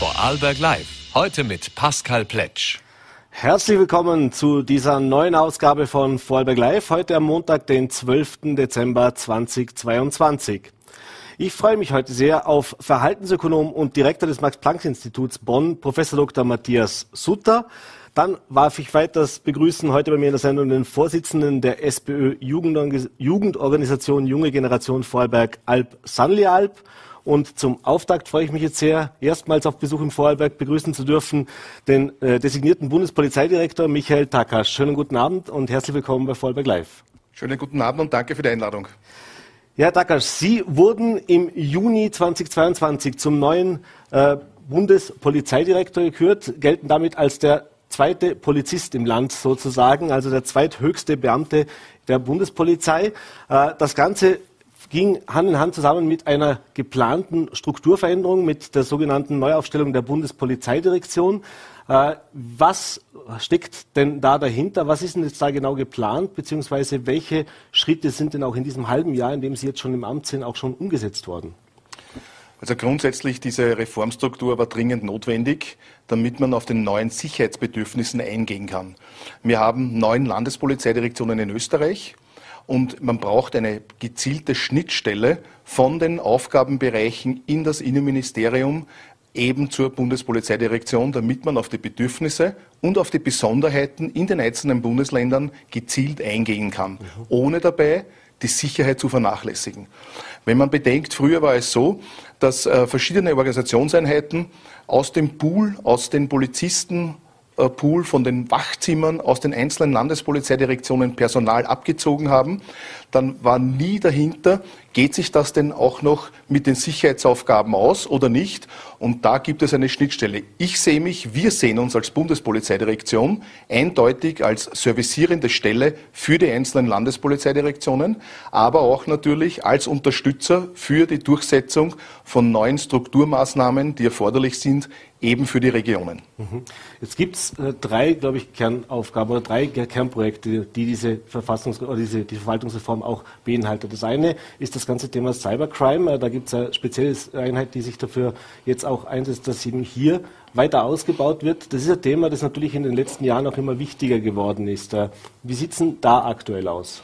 Vorarlberg Live. Heute mit Pascal Pletsch. Herzlich willkommen zu dieser neuen Ausgabe von Vorarlberg Live. Heute am Montag, den 12. Dezember 2022. Ich freue mich heute sehr auf Verhaltensökonom und Direktor des Max-Planck-Instituts Bonn, Professor Dr. Matthias Sutter. Dann warf ich weiters begrüßen heute bei mir in der Sendung den Vorsitzenden der SPÖ Jugendorganisation Junge Generation Vorarlberg Alp Sanli Alp. Und zum Auftakt freue ich mich jetzt sehr, erstmals auf Besuch im Vorarlberg begrüßen zu dürfen den äh, designierten Bundespolizeidirektor Michael Takasch. Schönen guten Abend und herzlich willkommen bei Vorarlberg Live. Schönen guten Abend und danke für die Einladung. Ja, Takasch, Sie wurden im Juni 2022 zum neuen äh, Bundespolizeidirektor gekürt, gelten damit als der zweite Polizist im Land sozusagen, also der zweithöchste Beamte der Bundespolizei. Äh, das Ganze ging Hand in Hand zusammen mit einer geplanten Strukturveränderung, mit der sogenannten Neuaufstellung der Bundespolizeidirektion. Äh, was steckt denn da dahinter? Was ist denn jetzt da genau geplant? Beziehungsweise welche Schritte sind denn auch in diesem halben Jahr, in dem Sie jetzt schon im Amt sind, auch schon umgesetzt worden? Also grundsätzlich diese Reformstruktur war dringend notwendig, damit man auf den neuen Sicherheitsbedürfnissen eingehen kann. Wir haben neun Landespolizeidirektionen in Österreich und man braucht eine gezielte Schnittstelle von den Aufgabenbereichen in das Innenministerium eben zur Bundespolizeidirektion, damit man auf die Bedürfnisse und auf die Besonderheiten in den einzelnen Bundesländern gezielt eingehen kann, ohne dabei die Sicherheit zu vernachlässigen. Wenn man bedenkt, früher war es so, dass äh, verschiedene Organisationseinheiten aus dem Pool, aus den Polizisten, Pool von den Wachzimmern aus den einzelnen Landespolizeidirektionen Personal abgezogen haben, dann war nie dahinter, geht sich das denn auch noch mit den Sicherheitsaufgaben aus oder nicht? Und da gibt es eine Schnittstelle. Ich sehe mich, wir sehen uns als Bundespolizeidirektion eindeutig als servicierende Stelle für die einzelnen Landespolizeidirektionen, aber auch natürlich als Unterstützer für die Durchsetzung von neuen Strukturmaßnahmen, die erforderlich sind, eben für die Regionen. Mhm. Jetzt gibt es äh, drei, glaube ich, Kernaufgaben oder drei Kernprojekte, die diese, Verfassungs oder diese die Verwaltungsreform auch beinhaltet. Das eine ist das ganze Thema Cybercrime. Äh, da gibt es eine spezielle Einheit, die sich dafür jetzt auch einsetzt, dass eben hier weiter ausgebaut wird. Das ist ein Thema, das natürlich in den letzten Jahren auch immer wichtiger geworden ist. Äh, wie sieht es denn da aktuell aus?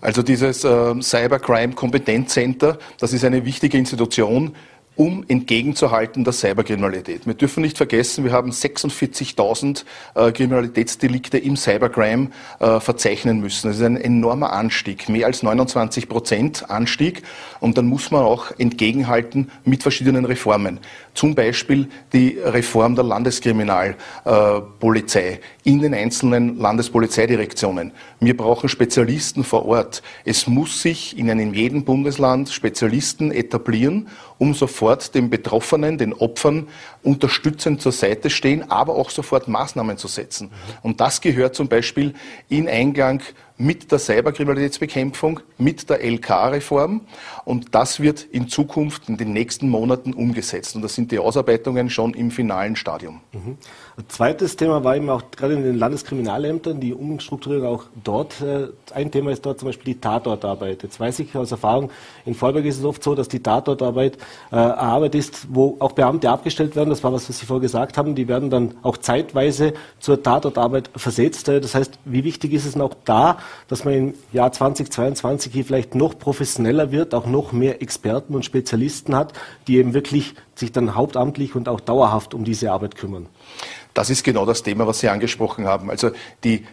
Also dieses äh, Cybercrime Kompetenzcenter, das ist eine wichtige Institution, um entgegenzuhalten der Cyberkriminalität. Wir dürfen nicht vergessen, wir haben 46.000 äh, Kriminalitätsdelikte im Cybercrime äh, verzeichnen müssen. Das ist ein enormer Anstieg, mehr als 29 Prozent Anstieg. Und dann muss man auch entgegenhalten mit verschiedenen Reformen. Zum Beispiel die Reform der Landeskriminalpolizei in den einzelnen Landespolizeidirektionen. Wir brauchen Spezialisten vor Ort. Es muss sich in einem jeden Bundesland Spezialisten etablieren, um sofort den Betroffenen, den Opfern unterstützend zur Seite stehen, aber auch sofort Maßnahmen zu setzen. Und das gehört zum Beispiel in Eingang mit der Cyberkriminalitätsbekämpfung, mit der LK-Reform. Und das wird in Zukunft in den nächsten Monaten umgesetzt. Und da sind die Ausarbeitungen schon im finalen Stadium. Mhm. Zweites Thema war eben auch gerade in den Landeskriminalämtern, die Umstrukturierung auch dort. Äh, ein Thema ist dort zum Beispiel die Tatortarbeit. Jetzt weiß ich aus Erfahrung, in Vorberg ist es oft so, dass die Tatortarbeit äh, Arbeit ist, wo auch Beamte abgestellt werden. Das war was, was Sie vorher gesagt haben. Die werden dann auch zeitweise zur Tatortarbeit versetzt. Äh, das heißt, wie wichtig ist es noch da, dass man im Jahr 2022 hier vielleicht noch professioneller wird, auch noch mehr Experten und Spezialisten hat, die eben wirklich sich dann hauptamtlich und auch dauerhaft um diese Arbeit kümmern? Das ist genau das Thema, was Sie angesprochen haben. Also die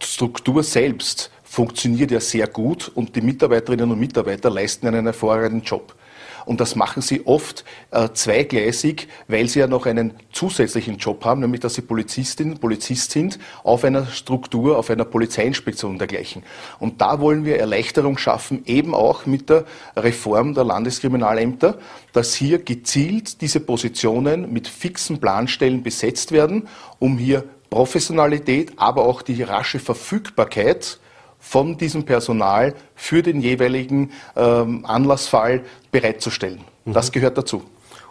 Struktur selbst funktioniert ja sehr gut und die Mitarbeiterinnen und Mitarbeiter leisten einen hervorragenden Job. Und das machen sie oft äh, zweigleisig, weil sie ja noch einen zusätzlichen Job haben, nämlich dass sie Polizistin, Polizist sind auf einer Struktur, auf einer Polizeiinspektion und dergleichen. Und da wollen wir Erleichterung schaffen, eben auch mit der Reform der Landeskriminalämter, dass hier gezielt diese Positionen mit fixen Planstellen besetzt werden, um hier Professionalität, aber auch die rasche Verfügbarkeit von diesem Personal für den jeweiligen ähm, Anlassfall bereitzustellen. Mhm. Das gehört dazu.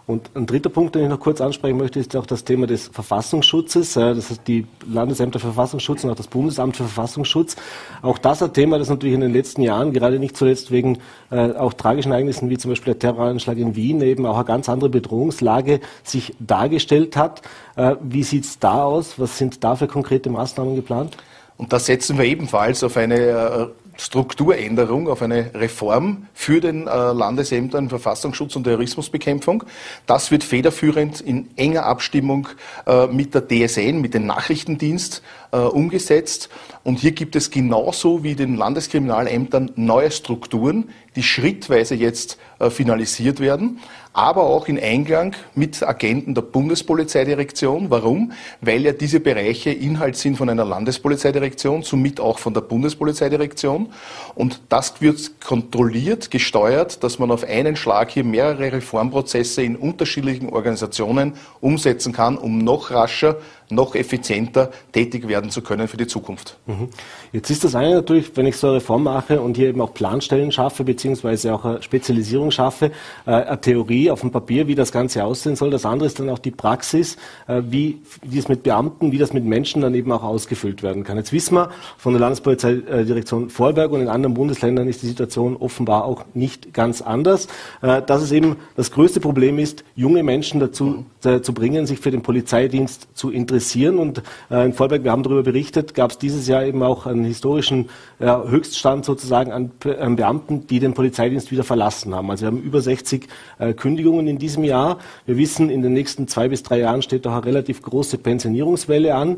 Und ein dritter Punkt, den ich noch kurz ansprechen möchte, ist auch das Thema des Verfassungsschutzes. Das ist die Landesämter für Verfassungsschutz und auch das Bundesamt für Verfassungsschutz. Auch das ein Thema, das natürlich in den letzten Jahren, gerade nicht zuletzt wegen äh, auch tragischen Ereignissen wie zum Beispiel der Terroranschlag in Wien, eben auch eine ganz andere Bedrohungslage sich dargestellt hat. Äh, wie sieht es da aus? Was sind da für konkrete Maßnahmen geplant? Und da setzen wir ebenfalls auf eine äh, Strukturänderung, auf eine Reform für den äh, Landesämtern Verfassungsschutz und Terrorismusbekämpfung. Das wird federführend in enger Abstimmung äh, mit der DSN, mit dem Nachrichtendienst umgesetzt. Und hier gibt es genauso wie den Landeskriminalämtern neue Strukturen, die schrittweise jetzt finalisiert werden aber auch in Einklang mit Agenten der Bundespolizeidirektion. Warum? Weil ja diese Bereiche Inhalt sind von einer Landespolizeidirektion, somit auch von der Bundespolizeidirektion. Und das wird kontrolliert, gesteuert, dass man auf einen Schlag hier mehrere Reformprozesse in unterschiedlichen Organisationen umsetzen kann, um noch rascher noch effizienter tätig werden zu können für die Zukunft. Mhm. Jetzt ist das eine natürlich, wenn ich so eine Reform mache und hier eben auch Planstellen schaffe, beziehungsweise auch eine Spezialisierung schaffe, äh, eine Theorie auf dem Papier, wie das Ganze aussehen soll. Das andere ist dann auch die Praxis, äh, wie, wie es mit Beamten, wie das mit Menschen dann eben auch ausgefüllt werden kann. Jetzt wissen wir von der Landespolizeidirektion Vorberg und in anderen Bundesländern ist die Situation offenbar auch nicht ganz anders, äh, dass es eben das größte Problem ist, junge Menschen dazu mhm. zu bringen, sich für den Polizeidienst zu interessieren interessieren. Und äh, in Vollberg, wir haben darüber berichtet, gab es dieses Jahr eben auch einen historischen ja, Höchststand sozusagen an, an, Beamten, die den Polizeidienst wieder verlassen haben. Also wir haben über 60 äh, Kündigungen in diesem Jahr. Wir wissen, in den nächsten zwei bis drei Jahren steht doch eine relativ große Pensionierungswelle an.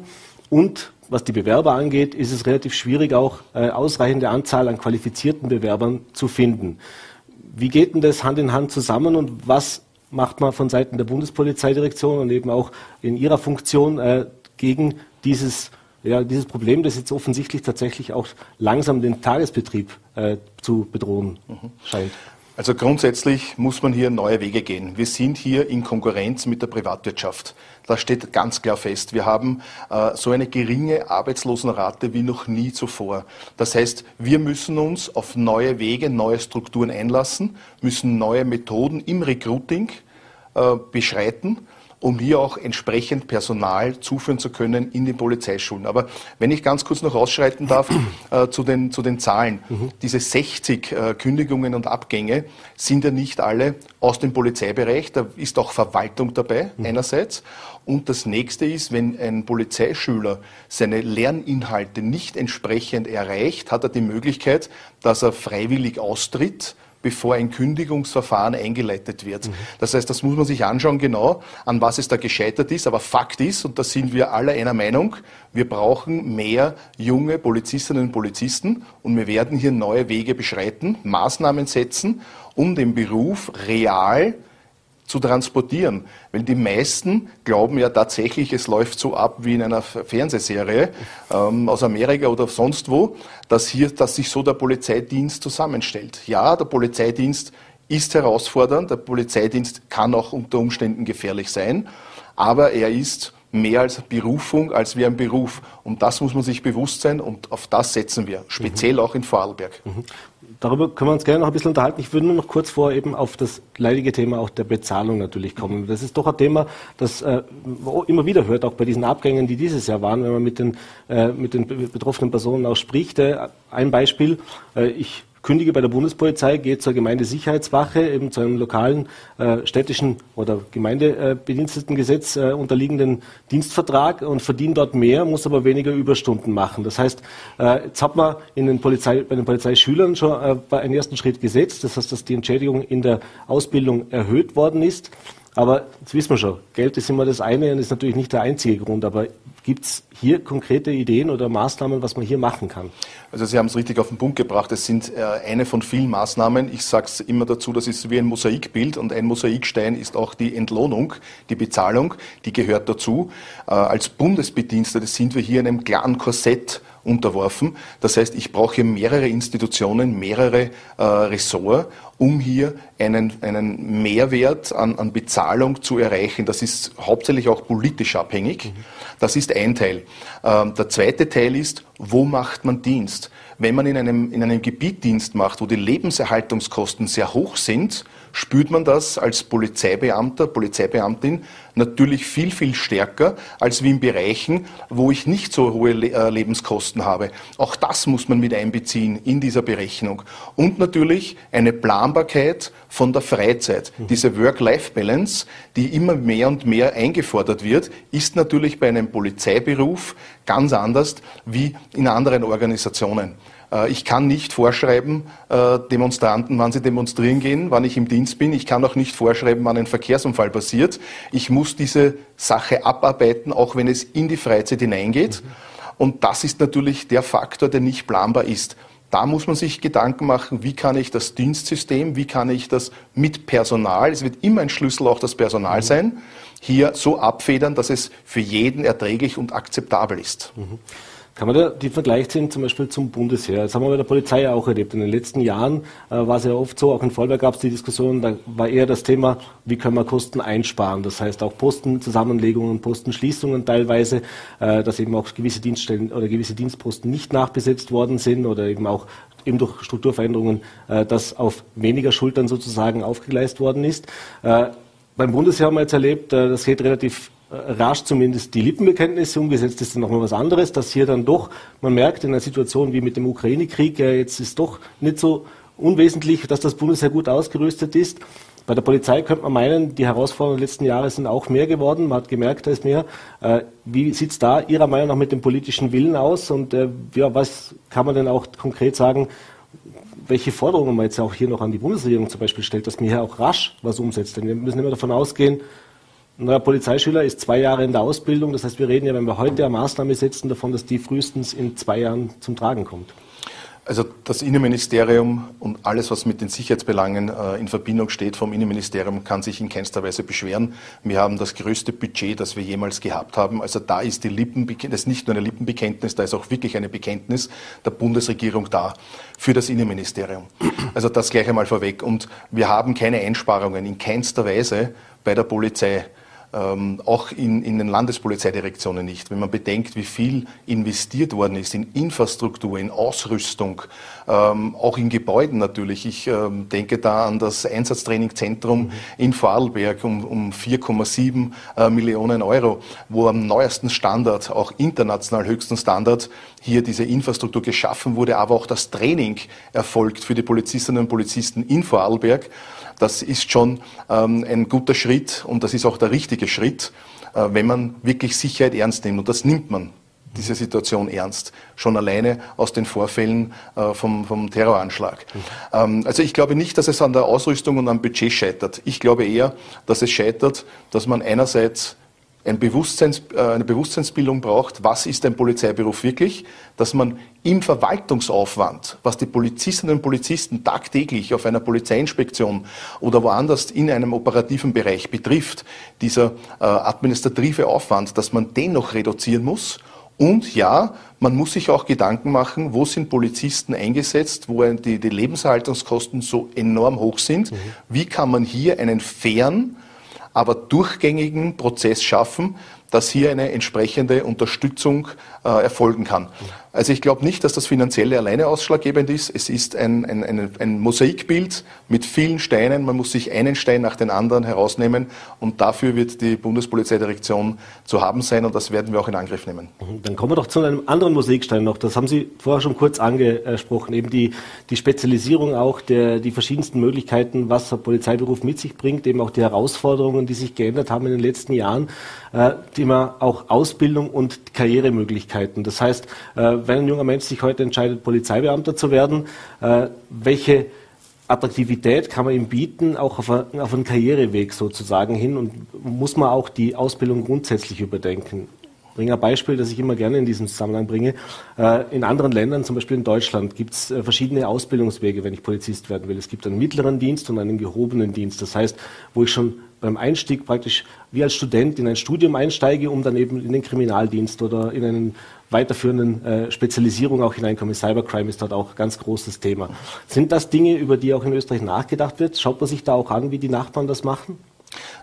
Und was die Bewerber angeht, ist es relativ schwierig, auch äh, ausreichende Anzahl an qualifizierten Bewerbern zu finden. Wie geht denn das Hand in Hand zusammen und was macht man von Seiten der Bundespolizeidirektion und eben auch in ihrer Funktion äh, gegen dieses, ja, dieses Problem, das jetzt offensichtlich tatsächlich auch langsam den Tagesbetrieb äh, zu bedrohen mhm. scheint? Also grundsätzlich muss man hier neue Wege gehen. Wir sind hier in Konkurrenz mit der Privatwirtschaft. Das steht ganz klar fest. Wir haben äh, so eine geringe Arbeitslosenrate wie noch nie zuvor. Das heißt, wir müssen uns auf neue Wege, neue Strukturen einlassen, müssen neue Methoden im Recruiting äh, beschreiten um hier auch entsprechend Personal zuführen zu können in den Polizeischulen. Aber wenn ich ganz kurz noch ausschreiten darf äh, zu, den, zu den Zahlen. Mhm. Diese 60 äh, Kündigungen und Abgänge sind ja nicht alle aus dem Polizeibereich. Da ist auch Verwaltung dabei mhm. einerseits. Und das nächste ist, wenn ein Polizeischüler seine Lerninhalte nicht entsprechend erreicht, hat er die Möglichkeit, dass er freiwillig austritt bevor ein Kündigungsverfahren eingeleitet wird. Mhm. Das heißt, das muss man sich anschauen genau, an was es da gescheitert ist. Aber Fakt ist, und da sind wir alle einer Meinung, wir brauchen mehr junge Polizistinnen und Polizisten und wir werden hier neue Wege beschreiten, Maßnahmen setzen, um den Beruf real zu transportieren. Weil die meisten glauben ja tatsächlich, es läuft so ab wie in einer Fernsehserie ähm, aus Amerika oder sonst wo, dass hier, dass sich so der Polizeidienst zusammenstellt. Ja, der Polizeidienst ist herausfordernd, der Polizeidienst kann auch unter Umständen gefährlich sein, aber er ist mehr als Berufung, als wie ein Beruf. Und das muss man sich bewusst sein und auf das setzen wir, speziell mhm. auch in Vorarlberg. Mhm. Darüber können wir uns gerne noch ein bisschen unterhalten. Ich würde nur noch kurz vor eben auf das leidige Thema auch der Bezahlung natürlich kommen. Das ist doch ein Thema, das äh, immer wieder hört, auch bei diesen Abgängen, die dieses Jahr waren, wenn man mit den, äh, mit den betroffenen Personen auch spricht. Äh, ein Beispiel, äh, ich kündige bei der Bundespolizei, gehe zur Gemeindesicherheitswache, eben zu einem lokalen äh, städtischen oder Gemeindebedienstetengesetz äh, unterliegenden Dienstvertrag und verdiene dort mehr, muss aber weniger Überstunden machen. Das heißt, äh, jetzt hat man in den Polizei, bei den Polizeischülern schon äh, einen ersten Schritt gesetzt. Das heißt, dass die Entschädigung in der Ausbildung erhöht worden ist. Aber das wissen wir schon, Geld ist immer das eine und ist natürlich nicht der einzige Grund. Aber gibt es hier konkrete Ideen oder Maßnahmen, was man hier machen kann? Also Sie haben es richtig auf den Punkt gebracht. Es sind äh, eine von vielen Maßnahmen. Ich sage es immer dazu, das ist wie ein Mosaikbild und ein Mosaikstein ist auch die Entlohnung, die Bezahlung, die gehört dazu. Äh, als Bundesbedienstete sind wir hier in einem klaren Korsett unterworfen. Das heißt, ich brauche mehrere Institutionen, mehrere äh, Ressorts, um hier einen, einen Mehrwert an, an Bezahlung zu erreichen. Das ist hauptsächlich auch politisch abhängig. Das ist ein Teil. Ähm, der zweite Teil ist, wo macht man Dienst? Wenn man in einem, in einem Gebiet Dienst macht, wo die Lebenserhaltungskosten sehr hoch sind, spürt man das als Polizeibeamter, Polizeibeamtin natürlich viel, viel stärker als wie in Bereichen, wo ich nicht so hohe äh, Lebenskosten habe. Auch das muss man mit einbeziehen in dieser Berechnung. Und natürlich eine Planbarkeit von der Freizeit. Mhm. Diese Work-Life-Balance, die immer mehr und mehr eingefordert wird, ist natürlich bei einem Polizeiberuf ganz anders wie in anderen Organisationen. Äh, ich kann nicht vorschreiben, äh, Demonstranten, wann sie demonstrieren gehen, wann ich im Dienst bin. Ich kann auch nicht vorschreiben, wann ein Verkehrsunfall passiert. Ich muss diese Sache abarbeiten, auch wenn es in die Freizeit hineingeht. Mhm. Und das ist natürlich der Faktor, der nicht planbar ist. Da muss man sich Gedanken machen, wie kann ich das Dienstsystem, wie kann ich das mit Personal, es wird immer ein Schlüssel auch das Personal mhm. sein, hier so abfedern, dass es für jeden erträglich und akzeptabel ist. Mhm. Kann man da die Vergleich ziehen zum Beispiel zum Bundesheer? Das haben wir bei der Polizei ja auch erlebt. In den letzten Jahren äh, war es ja oft so, auch in Vollberg gab es die Diskussion, da war eher das Thema, wie können wir Kosten einsparen. Das heißt auch Postenzusammenlegungen, Postenschließungen teilweise, äh, dass eben auch gewisse Dienststellen oder gewisse Dienstposten nicht nachbesetzt worden sind oder eben auch eben durch Strukturveränderungen, äh, das auf weniger Schultern sozusagen aufgegleist worden ist. Äh, beim Bundesheer haben wir jetzt erlebt, äh, das geht relativ rasch zumindest die Lippenbekenntnisse umgesetzt ist dann nochmal was anderes, dass hier dann doch, man merkt in einer Situation wie mit dem Ukraine-Krieg, jetzt ist doch nicht so unwesentlich, dass das Bundesheer gut ausgerüstet ist. Bei der Polizei könnte man meinen, die Herausforderungen der letzten Jahre sind auch mehr geworden. Man hat gemerkt, da ist mehr. Äh, wie sieht es da Ihrer Meinung nach mit dem politischen Willen aus? Und äh, ja, was kann man denn auch konkret sagen, welche Forderungen man jetzt auch hier noch an die Bundesregierung zum Beispiel stellt, dass man hier auch rasch was umsetzt? Denn wir müssen immer davon ausgehen, ein neuer Polizeischüler ist zwei Jahre in der Ausbildung. Das heißt, wir reden ja, wenn wir heute eine Maßnahme setzen, davon, dass die frühestens in zwei Jahren zum Tragen kommt. Also das Innenministerium und alles, was mit den Sicherheitsbelangen äh, in Verbindung steht vom Innenministerium, kann sich in keinster Weise beschweren. Wir haben das größte Budget, das wir jemals gehabt haben. Also da ist die Lippenbekenntnis, das ist nicht nur eine Lippenbekenntnis, da ist auch wirklich eine Bekenntnis der Bundesregierung da für das Innenministerium. Also das gleich einmal vorweg. Und wir haben keine Einsparungen in keinster Weise bei der Polizei ähm, auch in, in den Landespolizeidirektionen nicht. Wenn man bedenkt, wie viel investiert worden ist in Infrastruktur, in Ausrüstung, ähm, auch in Gebäuden natürlich. Ich ähm, denke da an das Einsatztrainingzentrum mhm. in Vorarlberg um, um 4,7 äh, Millionen Euro, wo am neuesten Standard, auch international höchsten Standard, hier diese Infrastruktur geschaffen wurde, aber auch das Training erfolgt für die Polizistinnen und Polizisten in Vorarlberg. Das ist schon ähm, ein guter Schritt und das ist auch der richtige Schritt, äh, wenn man wirklich Sicherheit ernst nimmt. Und das nimmt man diese Situation ernst, schon alleine aus den Vorfällen äh, vom, vom Terroranschlag. Mhm. Ähm, also ich glaube nicht, dass es an der Ausrüstung und am Budget scheitert. Ich glaube eher, dass es scheitert, dass man einerseits ein Bewusstseins, äh, eine Bewusstseinsbildung braucht, was ist ein Polizeiberuf wirklich, dass man im Verwaltungsaufwand, was die Polizistinnen und Polizisten tagtäglich auf einer Polizeiinspektion oder woanders in einem operativen Bereich betrifft, dieser äh, administrative Aufwand, dass man den noch reduzieren muss. Und ja, man muss sich auch Gedanken machen, wo sind Polizisten eingesetzt, wo die, die Lebenserhaltungskosten so enorm hoch sind. Mhm. Wie kann man hier einen fairen, aber durchgängigen Prozess schaffen, dass hier eine entsprechende Unterstützung äh, erfolgen kann. Also ich glaube nicht, dass das Finanzielle alleine ausschlaggebend ist. Es ist ein, ein, ein, ein, Mosaikbild mit vielen Steinen. Man muss sich einen Stein nach den anderen herausnehmen und dafür wird die Bundespolizeidirektion zu haben sein und das werden wir auch in Angriff nehmen. Mhm. Dann kommen wir doch zu einem anderen Mosaikstein noch. Das haben Sie vorher schon kurz angesprochen, eben die, die Spezialisierung auch der, die verschiedensten Möglichkeiten, was der Polizeiberuf mit sich bringt, eben auch die Herausforderungen, die sich geändert haben in den letzten Jahren, äh, Thema auch Ausbildung und Karrieremöglichkeiten. Das heißt, äh, wenn ein junger Mensch sich heute entscheidet, Polizeibeamter zu werden, äh, welche Attraktivität kann man ihm bieten, auch auf, auf einen Karriereweg sozusagen hin und muss man auch die Ausbildung grundsätzlich überdenken. Ich bringe ein Beispiel, das ich immer gerne in diesem Zusammenhang bringe. Äh, in anderen Ländern, zum Beispiel in Deutschland, gibt es äh, verschiedene Ausbildungswege, wenn ich Polizist werden will. Es gibt einen mittleren Dienst und einen gehobenen Dienst. Das heißt, wo ich schon beim Einstieg praktisch wie als Student in ein Studium einsteige, um dann eben in den Kriminaldienst oder in einen weiterführenden äh, Spezialisierung auch hineinkommen. Cybercrime ist dort auch ein ganz großes Thema. Sind das Dinge, über die auch in Österreich nachgedacht wird? Schaut man sich da auch an, wie die Nachbarn das machen?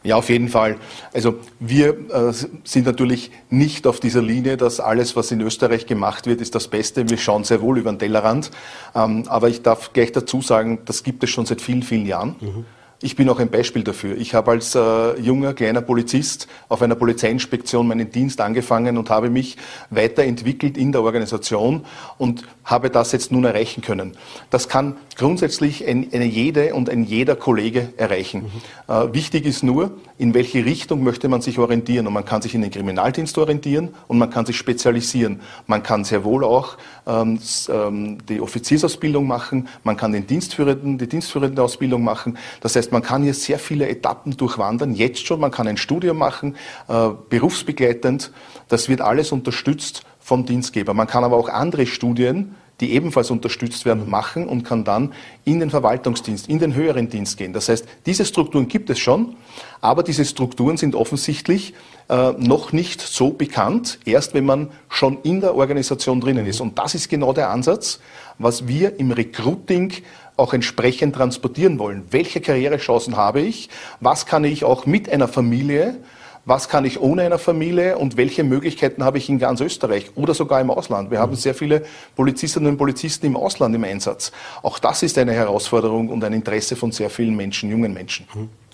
Ja, auf jeden Fall. Also wir äh, sind natürlich nicht auf dieser Linie, dass alles, was in Österreich gemacht wird, ist das Beste. Wir schauen sehr wohl über den Tellerrand. Ähm, aber ich darf gleich dazu sagen, das gibt es schon seit vielen, vielen Jahren. Mhm. Ich bin auch ein Beispiel dafür. Ich habe als äh, junger, kleiner Polizist auf einer Polizeiinspektion meinen Dienst angefangen und habe mich weiterentwickelt in der Organisation und habe das jetzt nun erreichen können. Das kann grundsätzlich ein, eine jede und ein jeder Kollege erreichen. Mhm. Äh, wichtig ist nur, in welche Richtung möchte man sich orientieren. Und man kann sich in den Kriminaldienst orientieren und man kann sich spezialisieren. Man kann sehr wohl auch ähm, ähm die Offiziersausbildung machen, man kann den Dienstführenden, die dienstführende Ausbildung machen. Das heißt, man kann hier sehr viele Etappen durchwandern, jetzt schon. Man kann ein Studium machen, äh, berufsbegleitend. Das wird alles unterstützt vom Dienstgeber. Man kann aber auch andere Studien die ebenfalls unterstützt werden, machen und kann dann in den Verwaltungsdienst, in den höheren Dienst gehen. Das heißt, diese Strukturen gibt es schon, aber diese Strukturen sind offensichtlich äh, noch nicht so bekannt, erst wenn man schon in der Organisation drinnen ist. Und das ist genau der Ansatz, was wir im Recruiting auch entsprechend transportieren wollen. Welche Karrierechancen habe ich? Was kann ich auch mit einer Familie was kann ich ohne einer Familie und welche Möglichkeiten habe ich in ganz Österreich oder sogar im Ausland. Wir haben sehr viele Polizistinnen und Polizisten im Ausland im Einsatz. Auch das ist eine Herausforderung und ein Interesse von sehr vielen Menschen, jungen Menschen.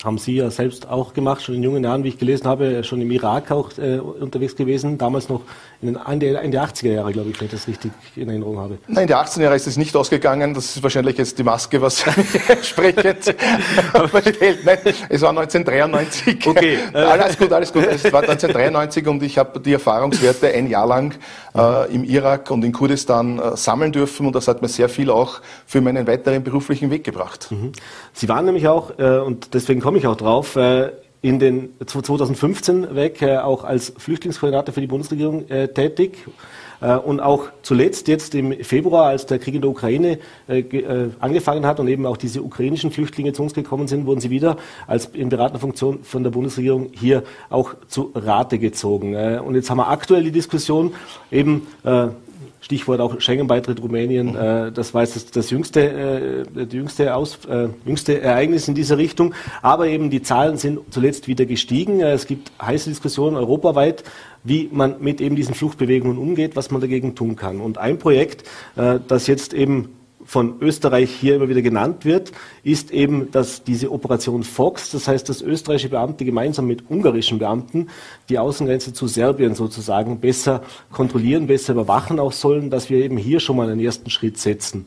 Haben Sie ja selbst auch gemacht, schon in jungen Jahren, wie ich gelesen habe, schon im Irak auch äh, unterwegs gewesen, damals noch in den, der 80er Jahre, glaube ich, wenn ich das richtig in Erinnerung habe. Nein, in der 18er Jahre ist es nicht ausgegangen, das ist wahrscheinlich jetzt die Maske, was entsprechend stellt. Nein, es war 1993. Okay. Äh, alles gut, alles gut. Es war 1993 und ich habe die Erfahrungswerte ein Jahr lang äh, im Irak und in Kurdistan äh, sammeln dürfen und das hat mir sehr viel auch für meinen weiteren beruflichen Weg gebracht. Mhm. Sie waren nämlich auch, äh, und deswegen komme ich auch drauf, äh, in den 2015 weg äh, auch als Flüchtlingskoordinator für die Bundesregierung äh, tätig. Äh, und auch zuletzt jetzt im Februar, als der Krieg in der Ukraine äh, äh, angefangen hat und eben auch diese ukrainischen Flüchtlinge zu uns gekommen sind, wurden sie wieder als in beratender Funktion von der Bundesregierung hier auch zu Rate gezogen. Und jetzt haben wir aktuell die Diskussion eben Stichwort auch Schengen-Beitritt Rumänien, mhm. äh, das war jetzt das, das jüngste, äh, jüngste, Aus, äh, jüngste Ereignis in dieser Richtung. Aber eben die Zahlen sind zuletzt wieder gestiegen. Äh, es gibt heiße Diskussionen europaweit, wie man mit eben diesen Fluchtbewegungen umgeht, was man dagegen tun kann. Und ein Projekt, äh, das jetzt eben von Österreich hier immer wieder genannt wird, ist eben, dass diese Operation Fox, das heißt, dass österreichische Beamte gemeinsam mit ungarischen Beamten die Außengrenze zu Serbien sozusagen besser kontrollieren, besser überwachen auch sollen, dass wir eben hier schon mal einen ersten Schritt setzen.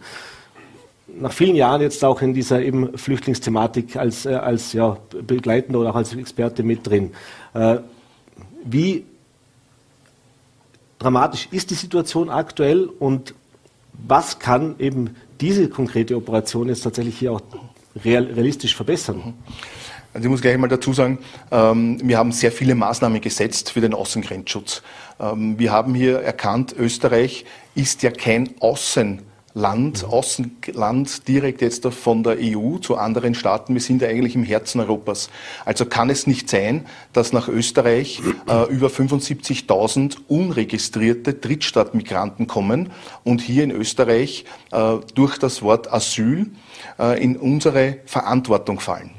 Nach vielen Jahren jetzt auch in dieser eben Flüchtlingsthematik als, äh, als ja, Begleitender oder auch als Experte mit drin. Äh, wie dramatisch ist die Situation aktuell und was kann eben diese konkrete Operation jetzt tatsächlich hier auch real, realistisch verbessern? Also ich muss gleich mal dazu sagen, ähm, wir haben sehr viele Maßnahmen gesetzt für den Außengrenzschutz. Ähm, wir haben hier erkannt, Österreich ist ja kein Außen Land, Außenland direkt jetzt von der EU zu anderen Staaten. Wir sind ja eigentlich im Herzen Europas. Also kann es nicht sein, dass nach Österreich äh, über 75.000 unregistrierte Drittstaatsmigranten kommen und hier in Österreich äh, durch das Wort Asyl äh, in unsere Verantwortung fallen.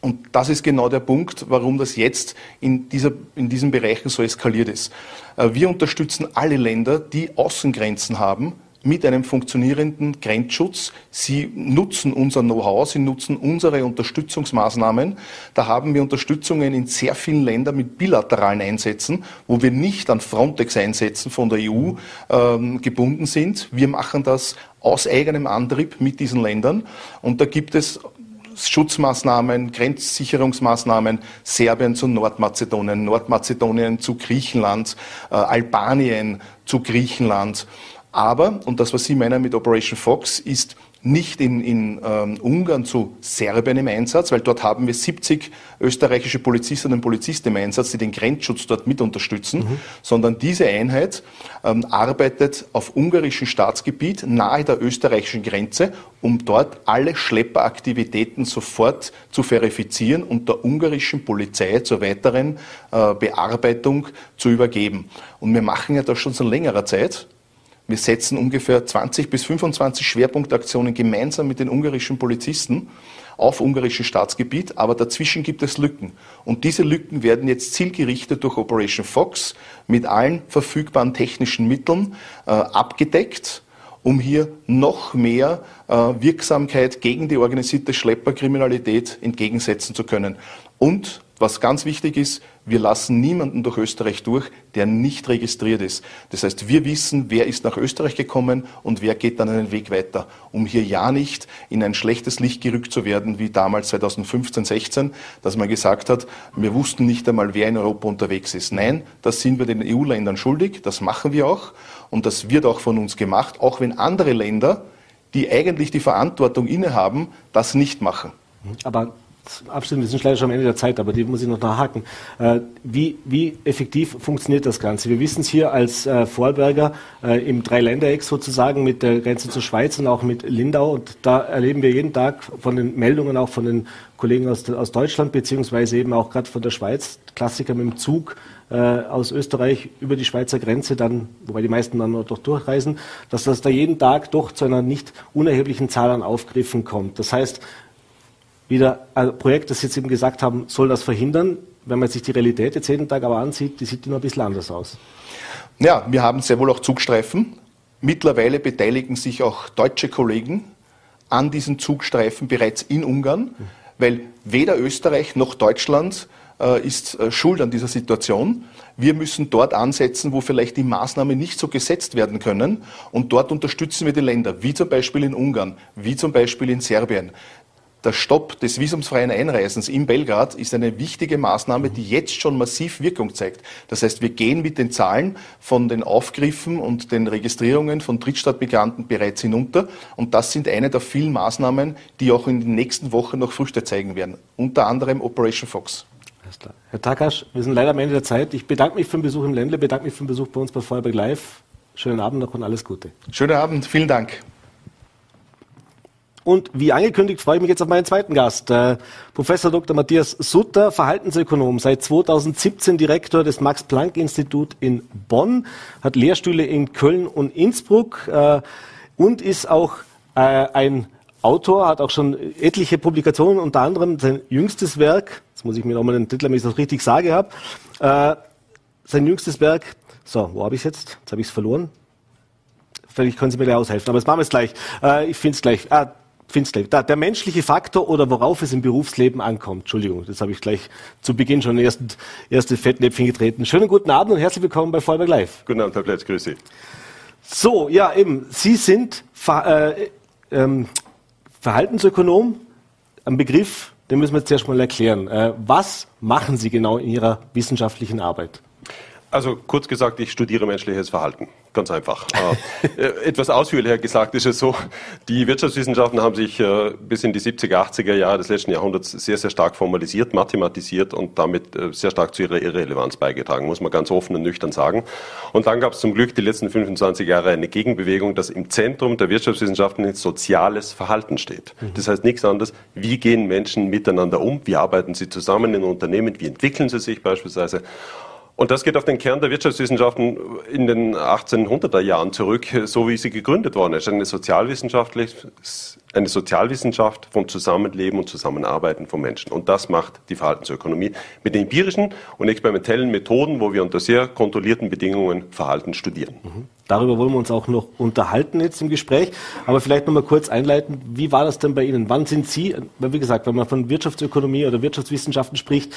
Und das ist genau der Punkt, warum das jetzt in, dieser, in diesen Bereichen so eskaliert ist. Äh, wir unterstützen alle Länder, die Außengrenzen haben, mit einem funktionierenden Grenzschutz. Sie nutzen unser Know-how, sie nutzen unsere Unterstützungsmaßnahmen. Da haben wir Unterstützungen in sehr vielen Ländern mit bilateralen Einsätzen, wo wir nicht an Frontex-Einsätzen von der EU ähm, gebunden sind. Wir machen das aus eigenem Antrieb mit diesen Ländern. Und da gibt es Schutzmaßnahmen, Grenzsicherungsmaßnahmen, Serbien zu Nordmazedonien, Nordmazedonien zu Griechenland, äh, Albanien zu Griechenland. Aber, und das, was Sie meinen mit Operation Fox, ist nicht in, in ähm, Ungarn zu Serbien im Einsatz, weil dort haben wir 70 österreichische Polizistinnen und Polizisten im Einsatz, die den Grenzschutz dort mit unterstützen, mhm. sondern diese Einheit ähm, arbeitet auf ungarischem Staatsgebiet nahe der österreichischen Grenze, um dort alle Schlepperaktivitäten sofort zu verifizieren und der ungarischen Polizei zur weiteren äh, Bearbeitung zu übergeben. Und wir machen ja das schon seit längerer Zeit Wir setzen ungefähr 20 bis 25 Schwerpunktaktionen gemeinsam mit den ungarischen Polizisten auf ungarischem Staatsgebiet, aber dazwischen gibt es Lücken. Und diese Lücken werden jetzt zielgerichtet durch Operation Fox mit allen verfügbaren technischen Mitteln äh, abgedeckt um hier noch mehr äh, Wirksamkeit gegen die organisierte Schlepperkriminalität entgegensetzen zu können. Und was ganz wichtig ist, wir lassen niemanden durch Österreich durch, der nicht registriert ist. Das heißt, wir wissen, wer ist nach Österreich gekommen und wer geht dann einen Weg weiter, um hier ja nicht in ein schlechtes Licht gerückt zu werden, wie damals 2015, 16, dass man gesagt hat, wir wussten nicht einmal, wer in Europa unterwegs ist. Nein, das sind wir den EU-Ländern schuldig, das machen wir auch und das wird auch von uns gemacht, auch wenn andere Länder, die eigentlich die Verantwortung innehaben, das nicht machen. Aber abstimmen. Wir sind leider schon am Ende der Zeit, aber die muss ich noch nachhaken. Äh, wie, wie effektiv funktioniert das Ganze? Wir wissen es hier als äh, Vorarlberger äh, im Dreiländereck sozusagen mit der Grenze zur Schweiz und auch mit Lindau. Und da erleben wir jeden Tag von den Meldungen auch von den Kollegen aus, aus Deutschland, beziehungsweise eben auch gerade von der Schweiz, Klassiker mit dem Zug äh, aus Österreich über die Schweizer Grenze dann, wobei die meisten dann noch durchreisen, dass das da jeden Tag doch zu einer nicht unerheblichen Zahl an Aufgriffen kommt. Das heißt, wieder ein Projekt, das Sie jetzt eben gesagt haben, soll das verhindern. Wenn man sich die Realität jetzt jeden Tag aber ansieht, die sieht immer ein bisschen anders aus. Ja, wir haben sehr wohl auch Zugstreifen. Mittlerweile beteiligen sich auch deutsche Kollegen an diesen Zugstreifen bereits in Ungarn, weil weder Österreich noch Deutschland äh, ist äh, schuld an dieser Situation. Wir müssen dort ansetzen, wo vielleicht die Maßnahmen nicht so gesetzt werden können. Und dort unterstützen wir die Länder, wie zum Beispiel in Ungarn, wie zum Beispiel in Serbien der Stopp des visumsfreien Einreisens in Belgrad ist eine wichtige Maßnahme, die jetzt schon massiv Wirkung zeigt. Das heißt, wir gehen mit den Zahlen von den Aufgriffen und den Registrierungen von Drittstaatsmigranten bereits hinunter. Und das sind eine der vielen Maßnahmen, die auch in den nächsten Wochen noch Früchte zeigen werden. Unter anderem Operation Fox. Herr Takasch, wir sind leider am Ende der Zeit. Ich bedanke mich für den Besuch im Ländle, bedanke mich für den Besuch bei uns bei Feuerberg Live. Schönen Abend noch und alles Gute. Schönen Abend, vielen Dank. Und wie angekündigt freue ich mich jetzt auf meinen zweiten Gast, äh, Professor Dr. Matthias Sutter, Verhaltensökonom, seit 2017 Direktor des Max-Planck-Institut in Bonn, hat Lehrstühle in Köln und Innsbruck äh, und ist auch äh, ein Autor, hat auch schon etliche Publikationen, unter anderem sein jüngstes Werk, jetzt muss ich mir nochmal den Titel, damit ich das richtig sage habe, äh, sein jüngstes Werk, so, wo habe ich es jetzt? Jetzt habe ich es verloren. Vielleicht können Sie mir gleich aushelfen, aber das machen wir es gleich. Äh, ich finde es gleich. Ah, Finster. Da, der menschliche Faktor oder worauf es im Berufsleben ankommt. Entschuldigung, das habe ich gleich zu Beginn schon erst, erste Fettnäpfchen getreten. Schönen guten Abend und herzlich willkommen bei Vollberg Live. Guten Abend, Herr Plätz, grüße Sie. So, ja, eben. Sie sind Ver, äh, ähm, Verhaltensökonom. Ein Begriff, den müssen wir jetzt erstmal erklären. Äh, was machen Sie genau in Ihrer wissenschaftlichen Arbeit? Also kurz gesagt, ich studiere menschliches Verhalten. Ganz einfach. Äh, äh, etwas ausführlicher gesagt ist es so, die Wirtschaftswissenschaften haben sich äh, bis in die 70er, 80er Jahre des letzten Jahrhunderts sehr, sehr stark formalisiert, mathematisiert und damit sehr stark zu ihrer Irrelevanz beigetragen, muss man ganz offen und nüchtern sagen. Und dann gab es zum Glück die letzten 25 Jahre eine Gegenbewegung, dass im Zentrum der Wirtschaftswissenschaften ein soziales Verhalten steht. Mhm. Das heißt nichts anderes, wie gehen Menschen miteinander um, wie arbeiten sie zusammen in Unternehmen, wie entwickeln sie sich beispielsweise. Und das geht auf den Kern der Wirtschaftswissenschaften in den 1800er Jahren zurück, so wie sie gegründet worden ist. Eine, eine Sozialwissenschaft vom Zusammenleben und Zusammenarbeiten von Menschen. Und das macht die Verhaltensökonomie mit empirischen und experimentellen Methoden, wo wir unter sehr kontrollierten Bedingungen Verhalten studieren. Mhm. Darüber wollen wir uns auch noch unterhalten jetzt im Gespräch. Aber vielleicht noch mal kurz einleiten, wie war das denn bei Ihnen? Wann sind Sie, wie gesagt, wenn man von Wirtschaftsökonomie oder Wirtschaftswissenschaften spricht,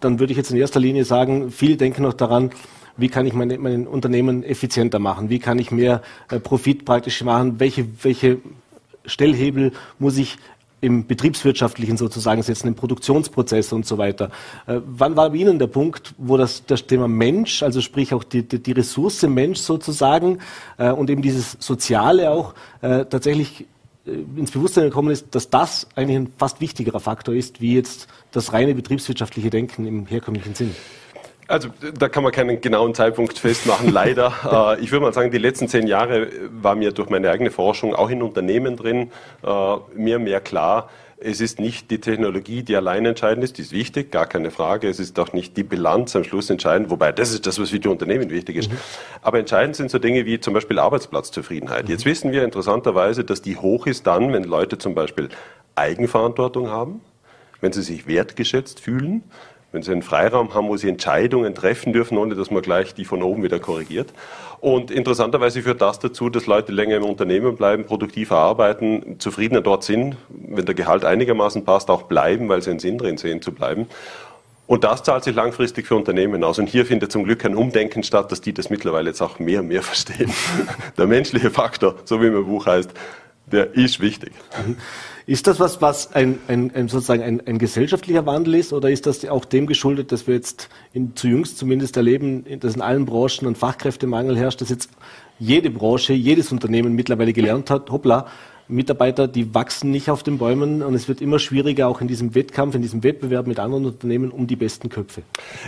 dann würde ich jetzt in erster Linie sagen, viele denken noch daran, wie kann ich mein, mein Unternehmen effizienter machen? Wie kann ich mehr äh, Profit praktisch machen? Welche, welche Stellhebel muss ich im betriebswirtschaftlichen sozusagen setzen, im Produktionsprozess und so weiter. Äh, wann war bei Ihnen der Punkt, wo das, das Thema Mensch, also sprich auch die, die, die Ressource Mensch sozusagen äh, und eben dieses Soziale auch äh, tatsächlich äh, ins Bewusstsein gekommen ist, dass das eigentlich ein fast wichtigerer Faktor ist, wie jetzt das reine betriebswirtschaftliche Denken im herkömmlichen Sinn? Also da kann man keinen genauen Zeitpunkt festmachen, leider. Äh, ich würde mal sagen, die letzten zehn Jahre war mir durch meine eigene Forschung auch in Unternehmen drin, äh, mir mehr klar, Es ist nicht die Technologie, die allein entscheidend ist, die ist wichtig, gar keine Frage. Es ist auch nicht die Bilanz am Schluss entscheidend, wobei das ist das, was für die Unternehmen wichtig ist. Mhm. Aber entscheidend sind so Dinge wie zum Beispiel Arbeitsplatzzufriedenheit. Mhm. Jetzt wissen wir interessanterweise, dass die hoch ist dann, wenn Leute zum Beispiel Eigenverantwortung haben, wenn sie sich wertgeschätzt fühlen, wenn sie einen Freiraum haben, wo sie Entscheidungen treffen dürfen, ohne dass man gleich die von oben wieder korrigiert. Und interessanterweise führt das dazu, dass Leute länger im Unternehmen bleiben, produktiver arbeiten, zufriedener dort sind, wenn der Gehalt einigermaßen passt, auch bleiben, weil sie einen Sinn drin sehen zu bleiben. Und das zahlt sich langfristig für Unternehmen aus. Und hier findet zum Glück ein Umdenken statt, dass die das mittlerweile jetzt auch mehr und mehr verstehen. Der menschliche Faktor, so wie mein Buch heißt, der ist wichtig. Ist das was, was ein, ein, ein sozusagen ein, ein, gesellschaftlicher Wandel ist, oder ist das auch dem geschuldet, dass wir jetzt in, zu jüngst zumindest erleben, dass in allen Branchen ein Fachkräftemangel herrscht, dass jetzt jede Branche, jedes Unternehmen mittlerweile gelernt hat, hoppla, Mitarbeiter, die wachsen nicht auf den Bäumen und es wird immer schwieriger, auch in diesem Wettkampf, in diesem Wettbewerb mit anderen Unternehmen um die besten Köpfe.